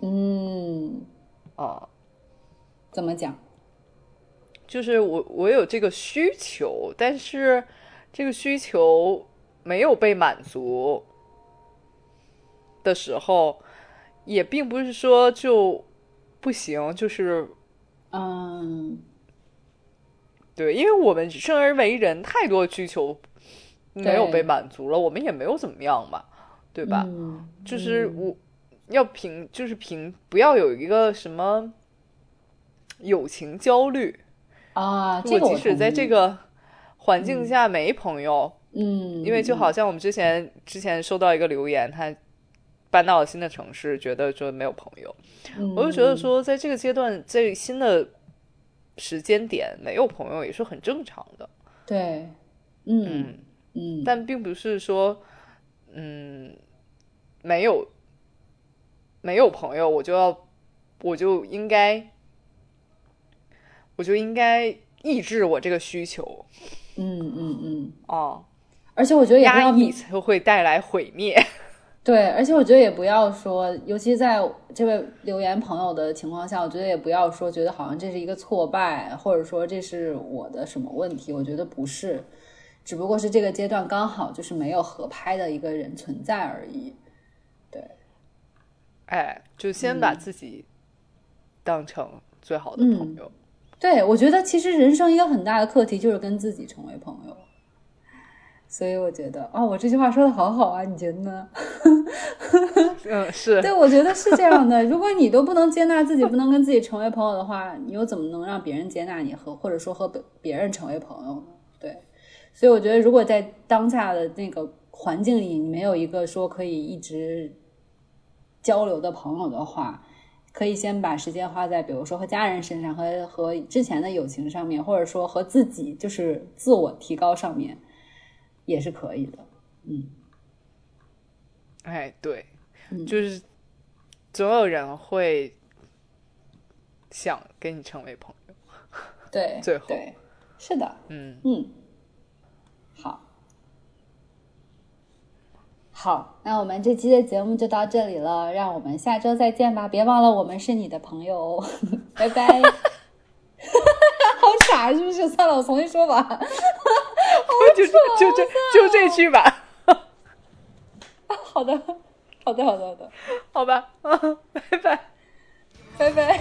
Speaker 1: 嗯，
Speaker 2: 啊。
Speaker 1: 怎么讲？
Speaker 2: 就是我我有这个需求，但是这个需求没有被满足的时候，也并不是说就不行，就是
Speaker 1: 嗯。
Speaker 2: 对，因为我们生而为人，太多需求没有被满足了，我们也没有怎么样嘛，对吧？
Speaker 1: 嗯，
Speaker 2: 就是我要凭，就是凭，不要有一个什么友情焦虑。
Speaker 1: 啊，这个我
Speaker 2: 即使在，这个环境下没朋友，
Speaker 1: 嗯，
Speaker 2: 因为就好像我们之前之前收到一个留言，他搬到了新的城市，觉得说没有朋友，
Speaker 1: 嗯，
Speaker 2: 我就觉得说，在这个阶段，在新的时间点没有朋友也是很正常的。
Speaker 1: 对，嗯
Speaker 2: 嗯，
Speaker 1: 嗯，
Speaker 2: 但并不是说，嗯，没有没有朋友，我就要我就应该我就应该抑制我这个需求。
Speaker 1: 嗯嗯嗯，
Speaker 2: 啊，
Speaker 1: 而且我觉得也不
Speaker 2: 压
Speaker 1: 要
Speaker 2: 抑才会带来毁灭。
Speaker 1: 对，而且我觉得也不要说，尤其在这位留言朋友的情况下，我觉得也不要说觉得好像这是一个挫败，或者说这是我的什么问题，我觉得不是，只不过是这个阶段刚好就是没有合拍的一个人存在而已。
Speaker 2: 对哎，就先把自己当成最好的朋友。
Speaker 1: 对，我觉得其实人生一个很大的课题就是跟自己成为朋友。所以我觉得，哦，我这句话说的好好啊，你觉得呢？*laughs*
Speaker 2: 嗯，是
Speaker 1: 对，我觉得是这样的。如果你都不能接纳自己，不能跟自己成为朋友的话，你又怎么能让别人接纳你和或者说和别别人成为朋友呢？对，所以我觉得，如果在当下的那个环境里，你没有一个说可以一直交流的朋友的话，可以先把时间花在比如说和家人身上，和和之前的友情上面，或者说和自己就是自我提高上面，也是可以的。嗯，
Speaker 2: 哎，对，
Speaker 1: 嗯
Speaker 2: 就是总有人会想跟你成为朋友。
Speaker 1: 对，*laughs*
Speaker 2: 最后。
Speaker 1: 对，是的，
Speaker 2: 嗯，
Speaker 1: 嗯，好，好，那我们这期的节目就到这里了，让我们下周再见吧！别忘了我们是你的朋友哦，*laughs* 拜拜。*laughs* 好傻是不是？算了，我重新说吧。*laughs*
Speaker 2: 就就这就这句吧，
Speaker 1: 好的，好的，好的，好的，
Speaker 2: 好吧，拜拜。
Speaker 1: 拜拜。